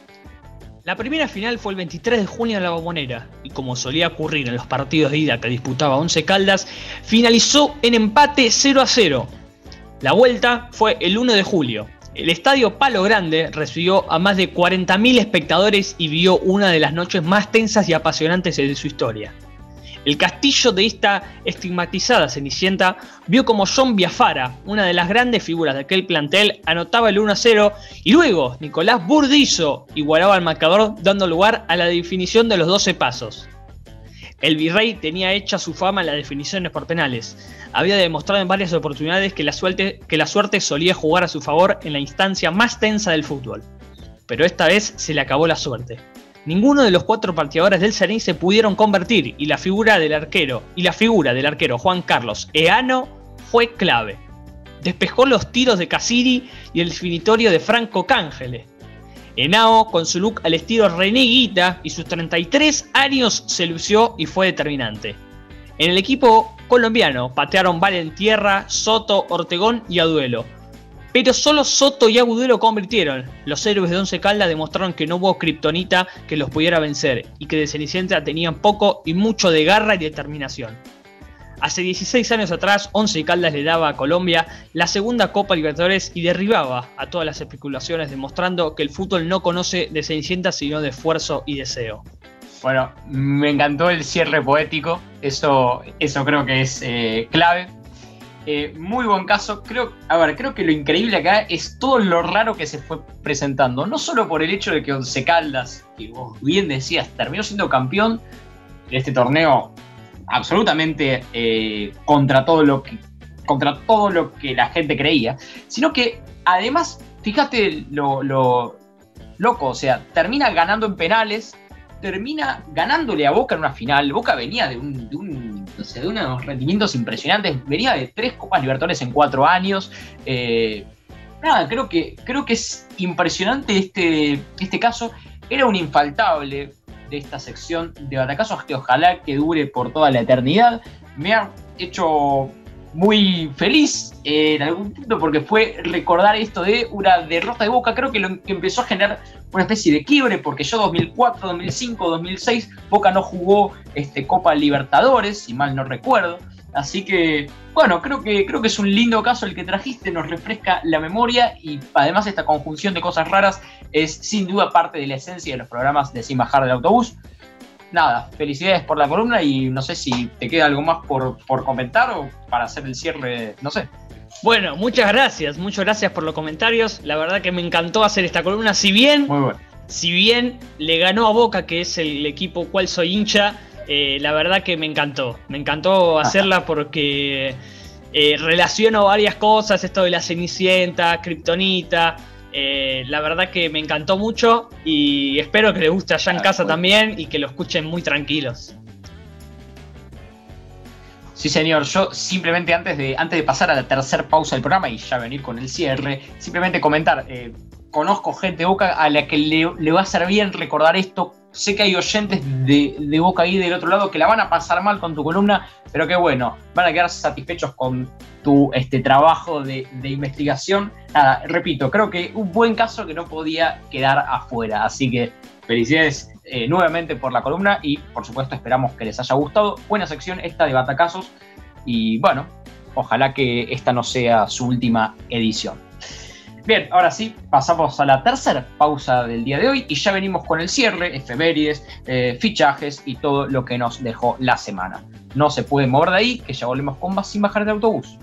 La primera final fue el 23 de junio en la Bombonera y como solía ocurrir en los partidos de ida que disputaba Once Caldas, finalizó en empate 0 a 0. La vuelta fue el 1 de julio. El estadio Palo Grande recibió a más de 40.000 espectadores y vio una de las noches más tensas y apasionantes de su historia. El castillo de esta estigmatizada Cenicienta vio como John Biafara, una de las grandes figuras de aquel plantel, anotaba el 1 a 0 y luego Nicolás Burdizo igualaba al marcador dando lugar a la definición de los 12 pasos. El virrey tenía hecha su fama en las definiciones por penales. Había demostrado en varias oportunidades que la, suerte, que la suerte solía jugar a su favor en la instancia más tensa del fútbol. Pero esta vez se le acabó la suerte. Ninguno de los cuatro pateadores del Serín se pudieron convertir y la figura del arquero y la figura del arquero Juan Carlos Eano fue clave. Despejó los tiros de Casiri y el definitorio de Franco Cángele. Enao, con su look al estilo René Guita y sus 33 años, se lució y fue determinante. En el equipo colombiano patearon Valentierra, Soto, Ortegón y Aduelo pero solo Soto y Agudelo convirtieron. Los héroes de Once Caldas demostraron que no hubo kriptonita que los pudiera vencer y que de Cenicienta tenían poco y mucho de garra y determinación. Hace 16 años atrás, Once Caldas le daba a Colombia la segunda Copa Libertadores y derribaba a todas las especulaciones, demostrando que el fútbol no conoce de Cenicienta sino de esfuerzo y deseo. Bueno, me encantó el cierre poético, eso, eso creo que es eh, clave eh, muy buen caso. Creo, a ver, creo que lo increíble acá es todo lo raro que se fue presentando. No solo por el hecho de que Once Caldas, que vos bien decías, terminó siendo campeón de este torneo absolutamente eh, contra todo lo que contra todo lo que la gente creía, sino que además, fíjate lo, lo loco, o sea, termina ganando en penales, termina ganándole a Boca en una final. Boca venía de un de unos rendimientos impresionantes. Venía de tres Copas Libertadores en cuatro años. Eh, nada, creo que, creo que es impresionante este, este caso. Era un infaltable de esta sección de batacazos que ojalá que dure por toda la eternidad. Me ha hecho muy feliz en algún punto porque fue recordar esto de una derrota de Boca. Creo que lo que empezó a generar una especie de quiebre porque yo 2004, 2005, 2006 Boca no jugó este, Copa Libertadores, si mal no recuerdo. Así que, bueno, creo que, creo que es un lindo caso el que trajiste, nos refresca la memoria y además esta conjunción de cosas raras es sin duda parte de la esencia de los programas de Sin Bajar del Autobús nada, felicidades por la columna y no sé si te queda algo más por, comentar o para hacer el cierre, no sé. Bueno, muchas gracias, muchas gracias por los comentarios. La verdad que me encantó hacer esta columna. Si bien, si bien le ganó a Boca, que es el equipo cual soy hincha, eh, la verdad que me encantó. Me encantó hacerla porque eh, relaciono varias cosas, esto de la Cenicienta, Kryptonita, eh, la verdad que me encantó mucho y espero que les guste allá en casa también y que lo escuchen muy tranquilos. Sí, señor. Yo simplemente antes de, antes de pasar a la tercera pausa del programa y ya venir con el cierre, simplemente comentar, eh, conozco gente de Boca a la que le, le, va a ser bien recordar esto Sé que hay oyentes de, Boca ahí del otro lado que la van a pasar mal con tu columna, pero que bueno, van a quedar satisfechos con tu este, trabajo de, investigación. Nada, repito, creo que un buen caso que no podía quedar afuera. Así que felicidades eh, nuevamente por la columna y por supuesto esperamos que les haya gustado. Buena sección esta de Batacasos y bueno, ojalá que esta no sea su última edición. Bien, ahora sí, pasamos a la tercera pausa del día de hoy y ya venimos con el cierre, efemérides, eh, fichajes y todo lo que nos dejó la semana. No se puede mover de ahí, que ya volvemos con más sin bajar de autobús.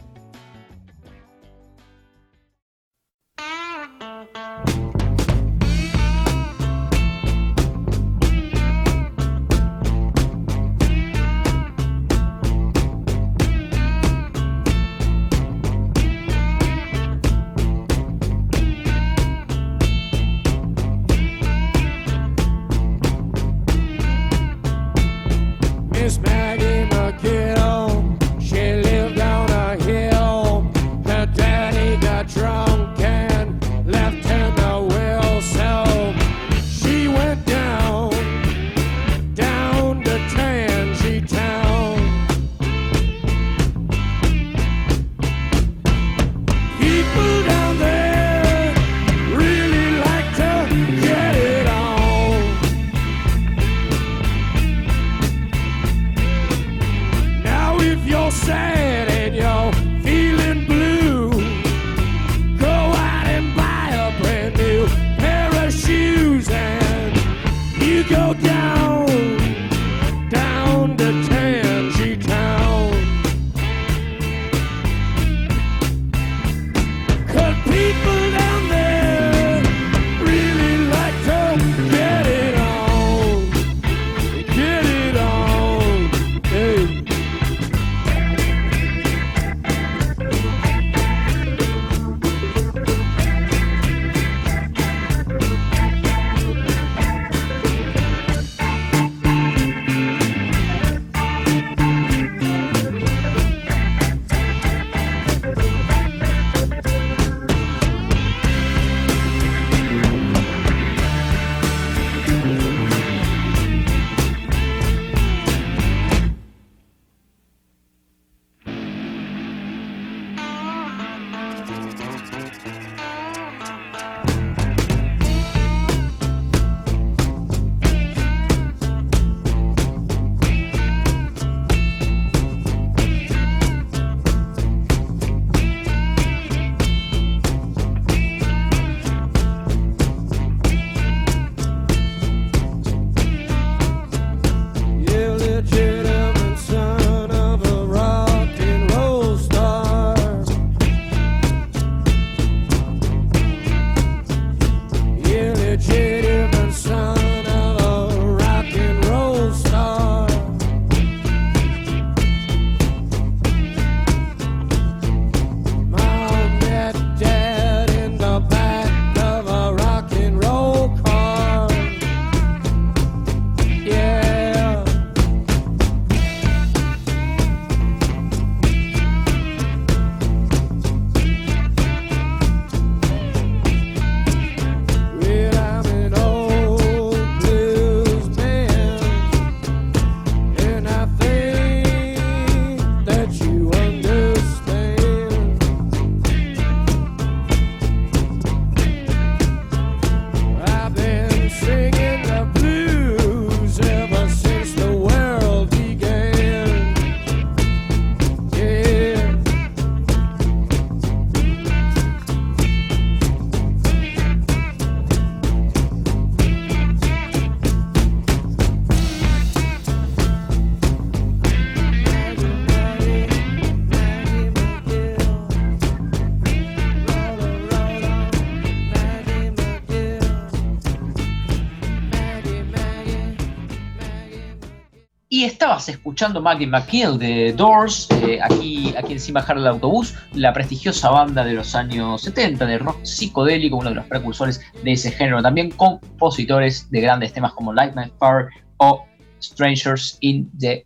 Escuchando Maggie McKill de Doors, eh, aquí, aquí encima bajar el autobús, la prestigiosa banda de los años 70 de rock psicodélico, uno de los precursores de ese género, también compositores de grandes temas como Light My Fire o Strangers in the...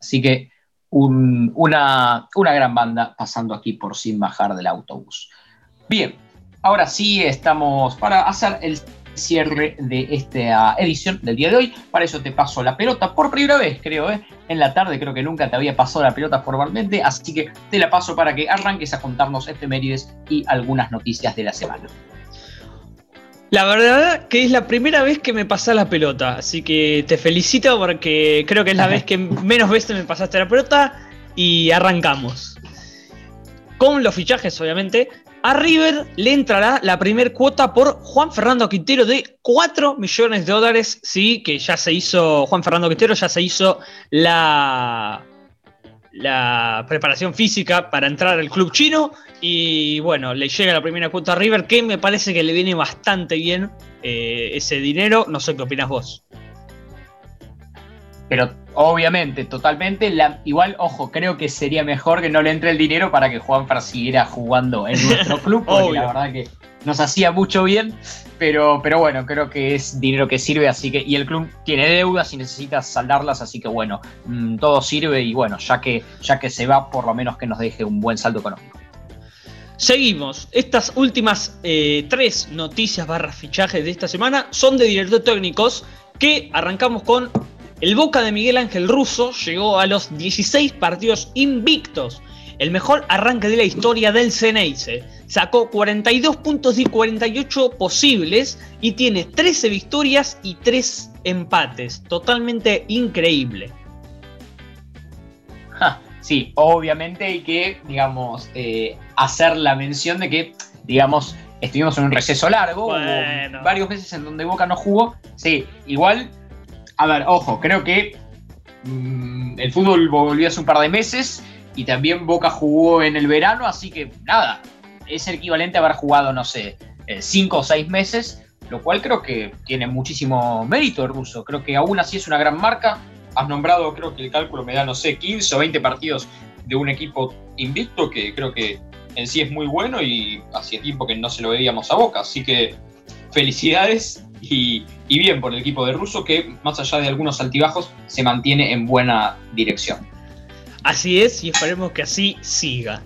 Así que una, una gran banda pasando aquí por sin bajar del autobús. Bien, ahora sí estamos para hacer el cierre de esta edición del día de hoy. Para eso te paso la pelota por primera vez, creo, ¿eh? en la tarde. Creo que nunca te había pasado la pelota formalmente, así que te la paso para que arranques a contarnos efemérides y algunas noticias de la semana. La verdad que es la primera vez que me pasas la pelota, así que te felicito porque creo que es la vez que menos veces me pasaste la pelota y arrancamos. Con los fichajes, obviamente, a River le entrará la primer cuota por Juan Fernando Quintero de 4 millones de dólares. Sí, que ya se hizo, Juan Fernando Quintero ya se hizo la, la preparación física para entrar al club chino. Y bueno, le llega la primera cuota a River, que me parece que le viene bastante bien eh, ese dinero. No sé qué opinas vos. Pero obviamente, totalmente. igual, ojo, creo que sería mejor que no le entre el dinero para que Juanfra siguiera jugando en nuestro club, porque la verdad que nos hacía mucho bien. Pero, pero bueno, creo que es dinero que sirve, así que. Y el club tiene deudas y necesita saldarlas, así que bueno, mm, todo sirve y bueno, ya que, ya que se va, por lo menos que nos deje un buen saldo económico. Seguimos. Estas últimas eh, tres noticias barra fichajes de esta semana son de directores técnicos que arrancamos con el Boca de Miguel Ángel Russo llegó a los 16 partidos invictos, el mejor arranque de la historia del Ceneice. Sacó 42 puntos de 48 posibles y tiene 13 victorias y 3 empates. Totalmente increíble. sí, obviamente hay que, digamos, eh, hacer la mención de que, digamos, estuvimos en un receso largo, varios meses en donde Boca no jugó. Sí, igual a ver, ojo, creo que mm, el fútbol volvió hace un par de meses y también Boca jugó en el verano, así que nada, es el equivalente a haber jugado, no sé, eh, cinco o seis meses, lo cual creo que tiene muchísimo mérito el ruso. Creo que aún así es una gran marca. Has nombrado, creo que el cálculo me da, no sé, 15 o 20 partidos de un equipo invicto, que creo que en sí es muy bueno y hacía tiempo que no se lo veíamos a Boca. Así que felicidades y, bien por el equipo de Russo que, más allá de algunos altibajos, se mantiene en buena dirección. Así es, y esperemos que así siga.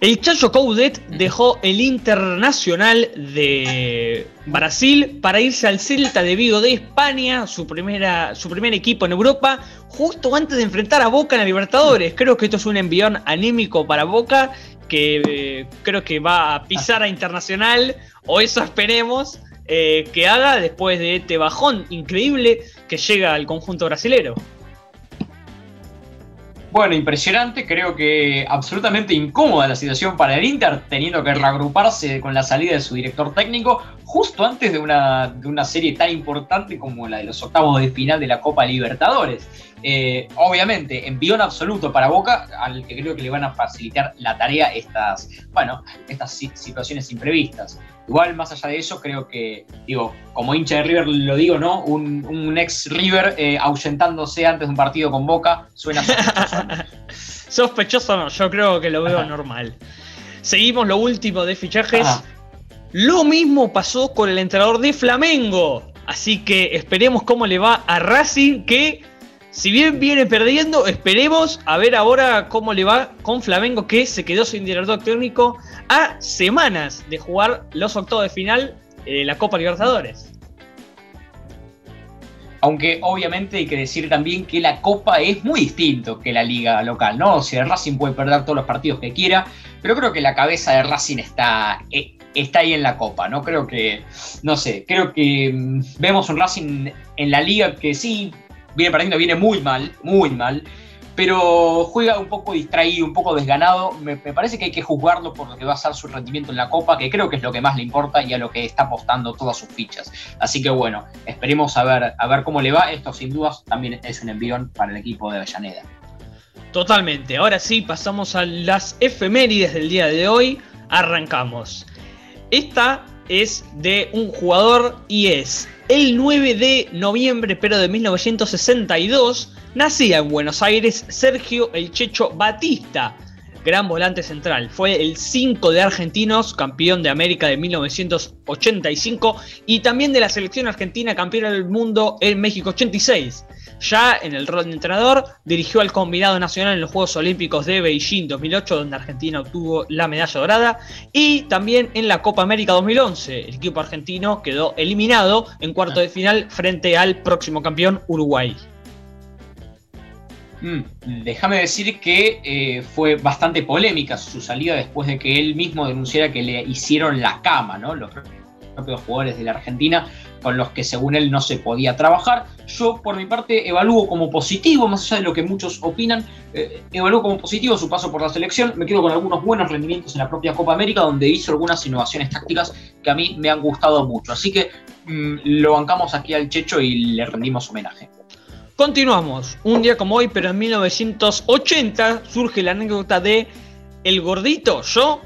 El Chacho Coudet dejó el Internacional de Brasil para irse al Celta de Vigo de España, su, primera, su primer equipo en Europa, justo antes de enfrentar a Boca en la Libertadores. Creo que esto es un envión anímico para Boca, que eh, creo que va a pisar a Internacional, o eso esperemos. Eh, que haga después de este bajón increíble que llega al conjunto brasilero. Bueno, impresionante, creo que absolutamente incómoda la situación para el Inter, teniendo que reagruparse con la salida de su director técnico justo antes de una, de una serie tan importante como la de los octavos de final de la Copa Libertadores. Eh, obviamente, envión absoluto para Boca, al que creo que le van a facilitar la tarea estas, bueno, estas situaciones imprevistas. Igual, más allá de eso, creo que, digo, como hincha de River lo digo, ¿no? Un, ex River eh, ahuyentándose antes de un partido con Boca suena sospechoso. sospechoso no, yo creo que lo veo normal. Seguimos lo último de fichajes. Lo mismo pasó con el entrenador de Flamengo. Así que esperemos cómo le va a Racing, que si bien viene perdiendo, esperemos a ver ahora cómo le va con Flamengo, que se quedó sin director técnico a semanas de jugar los octavos de final de la Copa Libertadores. Aunque obviamente hay que decir también que la Copa es muy distinto que la liga local, ¿no? O sea, el Racing puede perder todos los partidos que quiera, pero creo que la cabeza de Racing está, eh, está ahí en la Copa, ¿no? Creo que, no sé, creo que mm, vemos un Racing en la liga que sí viene perdiendo, viene muy mal, muy mal, pero juega un poco distraído, un poco desganado. Me, parece que hay que juzgarlo por lo que va a ser su rendimiento en la Copa, que creo que es lo que más le importa y a lo que está apostando todas sus fichas. Así que bueno, esperemos a ver, a ver cómo le va. Esto sin dudas también es un envión para el equipo de Avellaneda. Totalmente. Ahora sí, pasamos a las efemérides del día de hoy. Arrancamos. Esta es de un jugador y es el 9 de noviembre, pero de 1962, nacía en Buenos Aires Sergio El Checho Batista, gran volante central. Fue el 5 de argentinos, campeón de América de 1985 y también de la selección argentina, campeón del mundo en México 86. Ya en el rol de entrenador, dirigió al combinado nacional en los Juegos Olímpicos de Beijing 2008, donde Argentina obtuvo la medalla dorada, y también en la Copa América 2011. El equipo argentino quedó eliminado en cuarto de final frente al próximo campeón Uruguay. Mm, déjame decir que eh, fue bastante polémica su salida después de que él mismo denunciara que le hicieron la cama, ¿no? Los propios jugadores de la Argentina con los que según él no se podía trabajar. Yo por mi parte evalúo como positivo, más allá de lo que muchos opinan, eh, evalúo como positivo su paso por la selección. Me quedo con algunos buenos rendimientos en la propia Copa América, donde hizo algunas innovaciones tácticas que a mí me han gustado mucho. Así que mm, lo bancamos aquí al Checho y le rendimos homenaje. Continuamos. Un día como hoy, pero en 1980, surge la anécdota de El gordito, yo.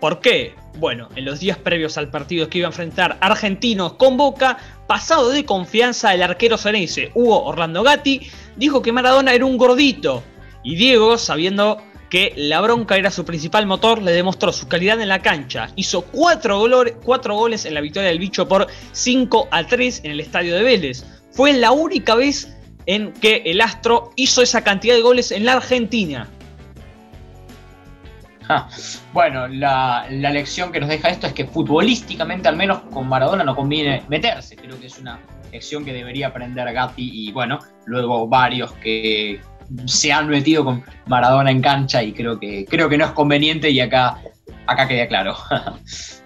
¿Por qué? Bueno, en los días previos al partido que iba a enfrentar Argentinos con Boca, pasado de confianza el arquero ceneice Hugo Orlando Gatti, dijo que Maradona era un gordito. Y Diego, sabiendo que la bronca era su principal motor, le demostró su calidad en la cancha. Hizo cuatro, cuatro goles en la victoria del bicho por 5 a 3 en el estadio de Vélez fue la única vez en que el Astro hizo esa cantidad de goles en la Argentina. bueno, la, lección que nos deja esto es que futbolísticamente al menos con Maradona no conviene meterse. Creo que es una lección que debería aprender Gatti y bueno, luego varios que se han metido con Maradona en cancha y creo que, creo que no es conveniente y acá, acá queda claro.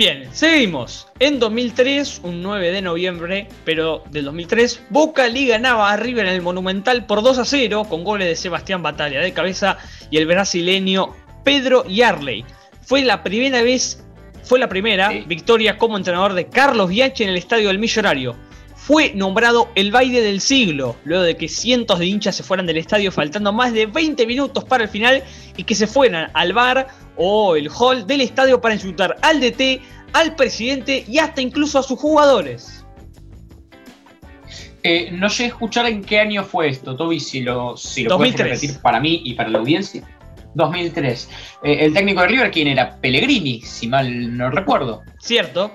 Bien, seguimos. En 2003, un 9 de noviembre, pero del 2003, Boca le ganaba a River en el Monumental por 2 a 0 con goles de Sebastián Batalla de cabeza y el brasileño Pedro Yarley. Fue la primera vez, fue la primera victoria como entrenador de Carlos Bianchi en el Estadio del Millonario. Fue nombrado el baile del siglo, luego de que cientos de hinchas se fueran del estadio faltando más de 20 minutos para el final y que se fueran al bar o el hall del estadio para insultar al DT, al presidente y hasta incluso a sus jugadores. Eh, no sé escuchar en qué año fue esto, Toby, si lo, si lo puedes repetir para mí y para la audiencia. 2003. Eh, el técnico de River, ¿quién era? Pellegrini, si mal no recuerdo. Cierto.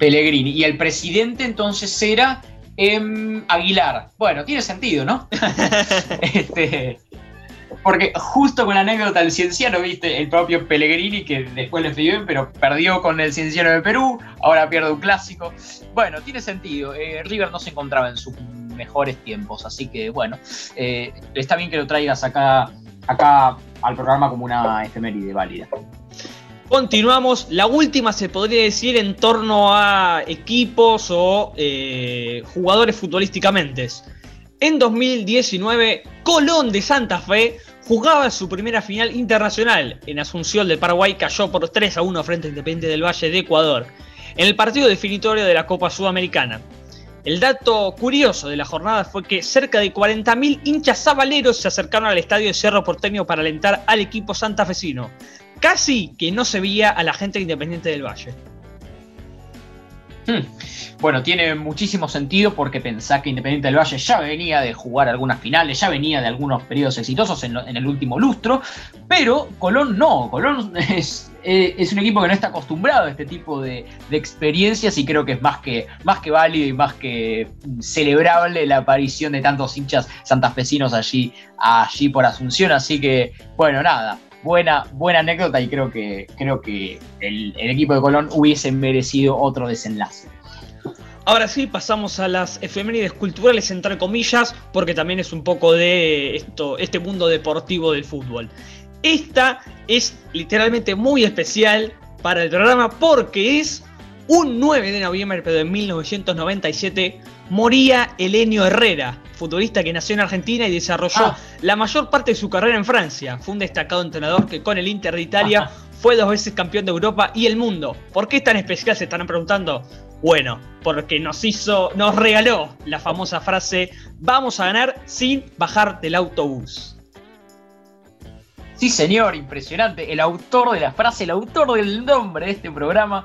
Pellegrini. Y el presidente entonces era em, Aguilar. Bueno, tiene sentido, ¿no? este, porque justo con la anécdota del cienciano, viste, el propio Pellegrini, que después le fue bien, pero perdió con el cienciano de Perú, ahora pierde un clásico. Bueno, tiene sentido. Eh, River no se encontraba en sus mejores tiempos, así que bueno, eh, está bien que lo traigas acá, acá al programa como una efeméride válida. Continuamos, la última se podría decir en torno a equipos o eh, jugadores futbolísticamente. En 2019, Colón de Santa Fe jugaba su primera final internacional. En Asunción del Paraguay cayó por 3 a 1 frente a Independiente del Valle de Ecuador, en el partido definitorio de la Copa Sudamericana. El dato curioso de la jornada fue que cerca de 40.000 hinchas zabaleros se acercaron al estadio de Cerro Porteño para alentar al equipo santafesino. Casi que no se veía a la gente Independiente del Valle. Hmm. Bueno, tiene muchísimo sentido porque pensá que Independiente del Valle ya venía de jugar algunas finales, ya venía de algunos periodos exitosos en, el último lustro, pero Colón no, Colón es, eh, es, un equipo que no está acostumbrado a este tipo de, experiencias y creo que es más que, más que válido y más que celebrable la aparición de tantos hinchas santafesinos allí, allí por Asunción, así que bueno, nada, buena, buena anécdota y creo que, creo que el, equipo de Colón hubiese merecido otro desenlace. Ahora sí, pasamos a las efemérides culturales, entre comillas, porque también es un poco de esto, este mundo deportivo del fútbol. Esta es literalmente muy especial para el programa porque es un 9 de noviembre de 1997 moría Elenio Herrera, futbolista que nació en Argentina y desarrolló ah. la mayor parte de su carrera en Francia. Fue un destacado entrenador que con el Inter de Italia fue dos veces campeón de Europa y el mundo. ¿Por qué es tan especial? Se estarán preguntando. Bueno, porque nos hizo, nos regaló la famosa frase, vamos a ganar sin bajar del autobús. Sí, señor, impresionante. El autor de la frase, el autor del nombre de este programa.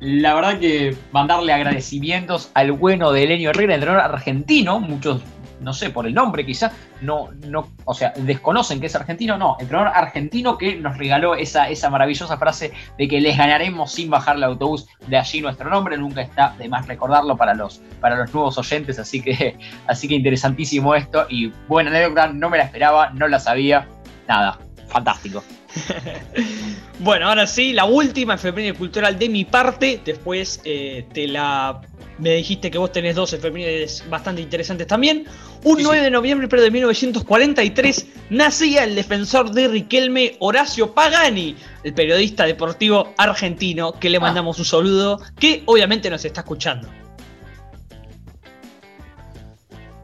La verdad que mandarle agradecimientos al bueno de Elenio Herrera, entrenador argentino. Muchos no sé, por el nombre quizá, no, no, o sea, desconocen que es argentino, no, entrenador argentino que nos regaló esa, esa maravillosa frase de que les ganaremos sin bajar el autobús, de allí nuestro nombre, nunca está de más recordarlo para los, para los nuevos oyentes, así que, así que interesantísimo esto y buena anécdota, no me la esperaba, no la sabía, nada, fantástico. bueno, ahora sí, la última efeméride cultural de mi parte. Después eh, te la. Me dijiste que vos tenés dos efemérides bastante interesantes también. Un 9 de noviembre, pero de 1943, nacía el defensor de Riquelme, Horacio Pagani, el periodista deportivo argentino, que le ah. mandamos un saludo, que obviamente nos está escuchando.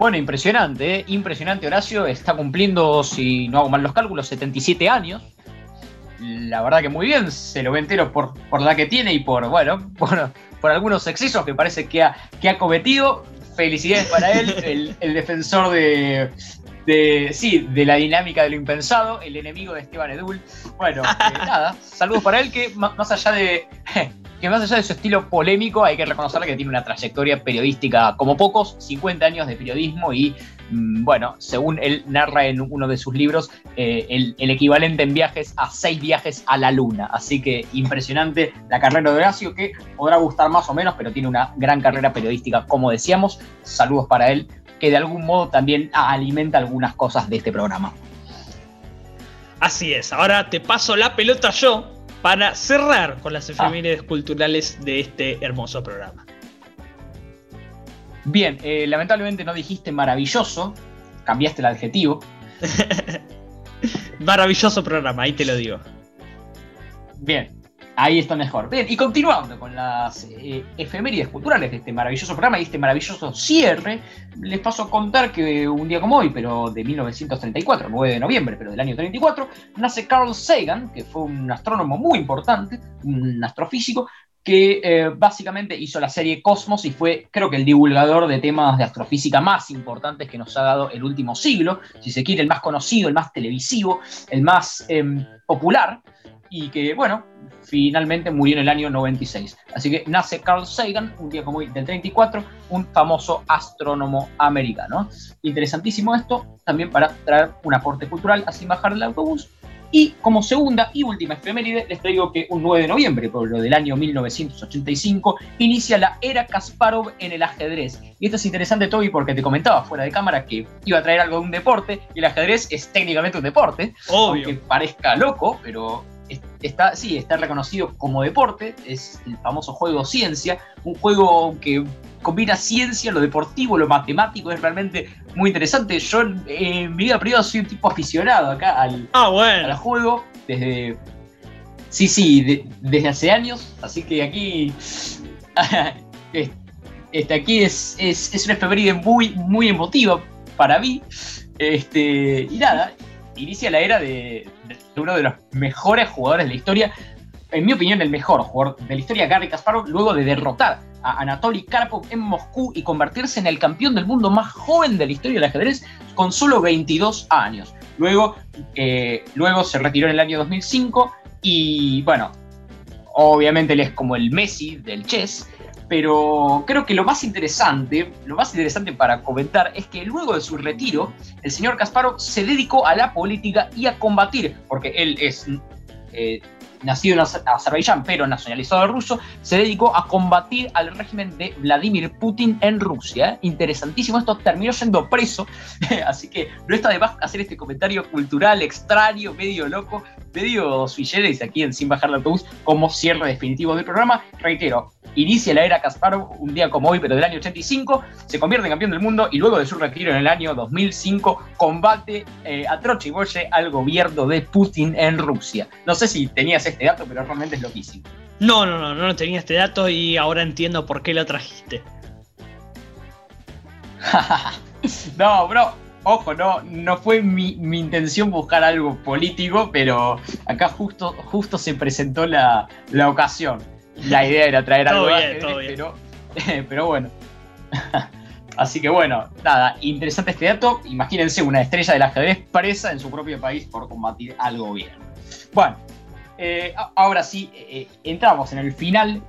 Bueno, impresionante, ¿eh? impresionante Horacio, está cumpliendo, si no hago mal los cálculos, 77 años la verdad que muy bien, se lo ve entero por, por la que tiene y por, bueno, por, por algunos excesos que parece que ha, que ha cometido. Felicidades para él, el, defensor de, de, sí, de la dinámica de lo impensado, el enemigo de Esteban Edul. Bueno, eh, nada, saludos para él que más allá de que más allá de su estilo polémico, hay que reconocerle que tiene una trayectoria periodística como pocos, 50 años de periodismo y, bueno, según él narra en uno de sus libros, eh, el, equivalente en viajes a seis viajes a la luna. Así que impresionante la carrera de Horacio, que podrá gustar más o menos, pero tiene una gran carrera periodística, como decíamos. Saludos para él, que de algún modo también alimenta algunas cosas de este programa. Así es, ahora te paso la pelota yo para cerrar con las efemérides culturales de este hermoso programa. Bien, eh, lamentablemente no dijiste maravilloso, cambiaste el adjetivo. maravilloso programa, ahí te lo digo. Bien, Ahí está mejor. Bien, y continuando con las eh, efemérides culturales de este maravilloso programa y este maravilloso cierre, les paso a contar que un día como hoy, pero de 1934, 9 de noviembre, pero del año 34, nace Carl Sagan, que fue un astrónomo muy importante, un astrofísico, que eh, básicamente hizo la serie Cosmos y fue, creo que, el divulgador de temas de astrofísica más importantes que nos ha dado el último siglo, si se quiere, el más conocido, el más televisivo, el más em, popular y que, bueno, finalmente murió en el año 96. Así que nace Carl Sagan, un día como hoy del 34, un famoso astrónomo americano. Interesantísimo esto, también para traer un aporte cultural, así bajar del autobús. Y como segunda y última efeméride, les traigo que un 9 de noviembre, por lo del año 1985, inicia la era Kasparov en el ajedrez. Y esto es interesante, Toby, porque te comentaba fuera de cámara que iba a traer algo de un deporte, y el ajedrez es técnicamente un deporte, Obvio. aunque parezca loco, pero está, sí, está reconocido como deporte, es el famoso juego ciencia, un juego que combina ciencia, lo deportivo, lo matemático, es realmente muy interesante. Yo en mi vida privada soy un tipo aficionado acá al, ah, juego, desde... Sí, sí, desde hace años, así que aquí... este, aquí es, es, es una efeméride muy, muy emotiva para mí. Este, y nada, inicia la era de, uno de los mejores jugadores de la historia, en mi opinión el mejor jugador de la historia, Gary Kasparov, luego de derrotar a Anatoly Karpov en Moscú y convertirse en el campeón del mundo más joven de la historia del ajedrez con solo 22 años. Luego, eh, luego se retiró en el año 2005 y bueno, obviamente él es como el Messi del chess, pero creo que lo más interesante, lo más interesante para comentar es que luego de su retiro, el señor Kasparov se dedicó a la política y a combatir, porque él es eh, nacido en Azerbaiyán pero nacionalizado ruso, se dedicó a combatir al régimen de Vladimir Putin en Rusia. Interesantísimo, esto terminó siendo preso, así que no está de más hacer este comentario cultural extraño, medio loco, medio sui aquí en Sin Bajar la Autobús como cierre definitivo del programa. Reitero, inicia la era Kasparov un día como hoy, pero del año 85, se convierte en campeón del mundo y luego de su retiro en el año 2005 combate eh, a Troche al gobierno de Putin en Rusia. No sé si tenías este dato, pero realmente es loquísimo. No, no, no, no tenía este dato y ahora entiendo por qué lo trajiste. no, bro, ojo, no, no fue mi, intención buscar algo político, pero acá justo, justo se presentó la, ocasión. La idea era traer algo todo bien. Pero, pero bueno. Así que bueno, nada, interesante este dato. Imagínense una estrella del ajedrez presa en su propio país por combatir al gobierno. Bueno, eh, ahora sí, eh, entramos en el final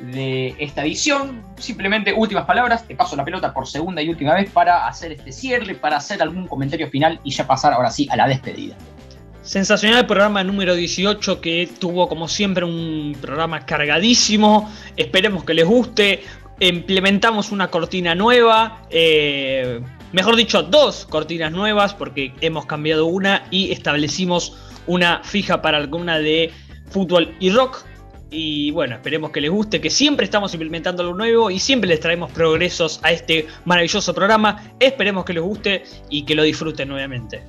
de esta edición. Simplemente últimas palabras, te paso la pelota por segunda y última vez para hacer este cierre, para hacer algún comentario final y ya pasar ahora sí a la despedida. Sensacional programa número 18 que tuvo como siempre un programa cargadísimo. Esperemos que les guste. Implementamos una cortina nueva. Eh, mejor dicho, dos cortinas nuevas porque hemos cambiado una y establecimos una fija para alguna de fútbol y rock. Y bueno, esperemos que les guste, que siempre estamos implementando algo nuevo y siempre les traemos progresos a este maravilloso programa. Esperemos que les guste y que lo disfruten nuevamente.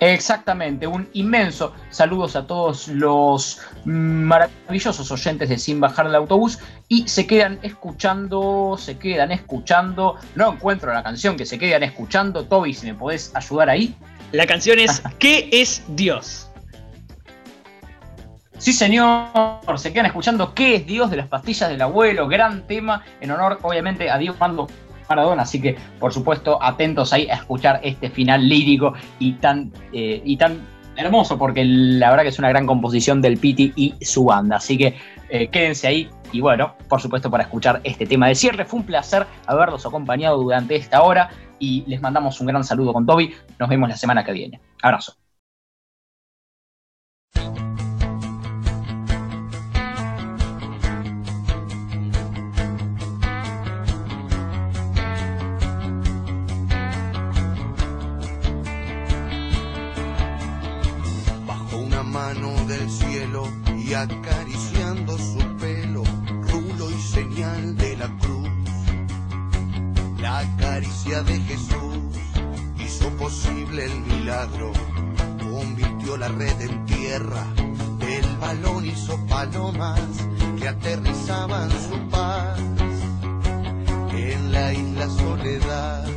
Exactamente, un inmenso saludos a todos los maravillosos oyentes de Sin Bajar del Autobús y se quedan escuchando, se quedan escuchando, no encuentro la canción que se quedan escuchando, Toby, si me podés ayudar ahí. La canción es ¿Qué es Dios? Sí, señor, se quedan escuchando ¿Qué es Dios de las pastillas del abuelo? Gran tema en honor, obviamente, a Dios Mando Maradona, así que por supuesto atentos ahí a escuchar este final lírico y tan, eh, y tan hermoso, porque la verdad que es una gran composición del Piti y su banda, así que eh, quédense ahí y bueno, por supuesto para escuchar este tema de cierre, fue un placer haberlos acompañado durante esta hora y les mandamos un gran saludo con Toby, nos vemos la semana que viene, abrazo. Acariciando su pelo, rulo y señal de la cruz. La caricia de Jesús hizo posible el milagro, convirtió la red en tierra, el balón hizo palomas que aterrizaban su paz. En la isla Soledad,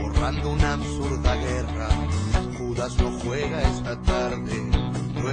borrando una absurda guerra, Judas no juega esta tarde lo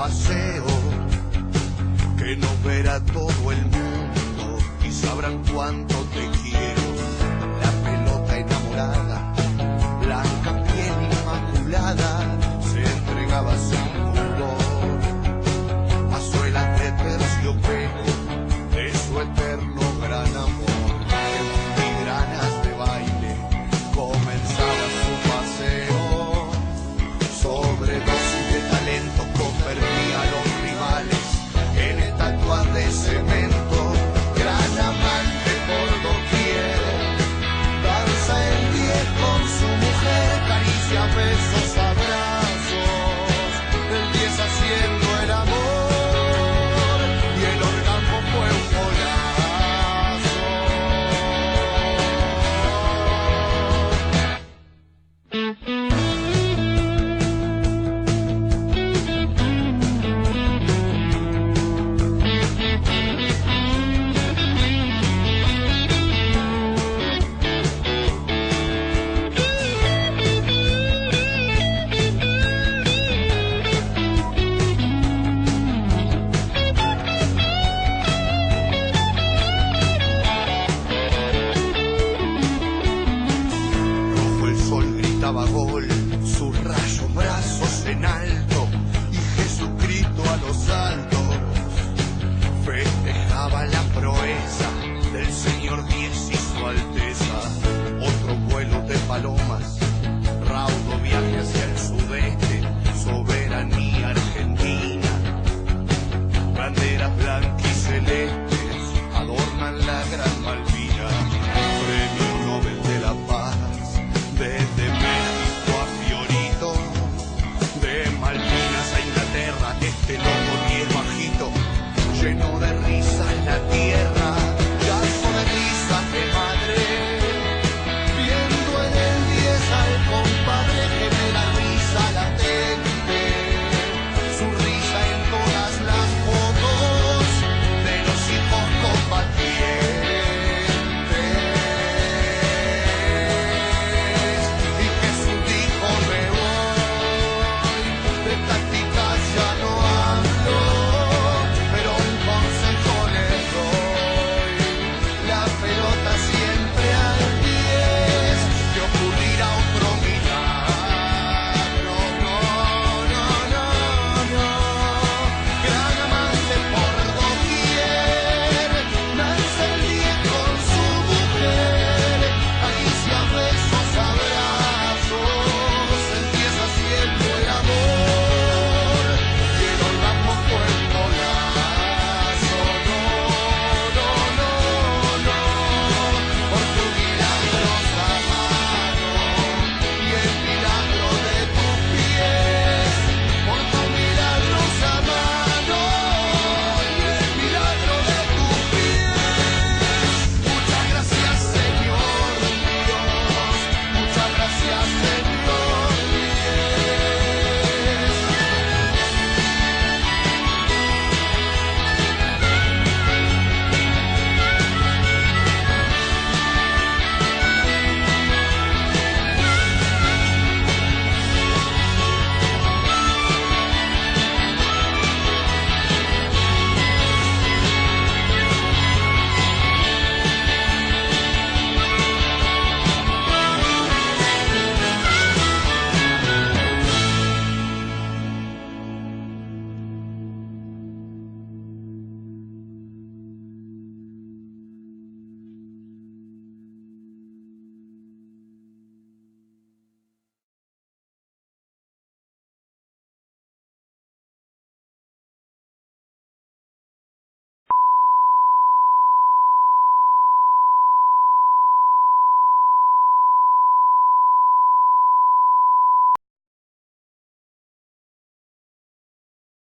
paseo, que no verá todo el mundo y sabrán cuánto te quiero. La pelota enamorada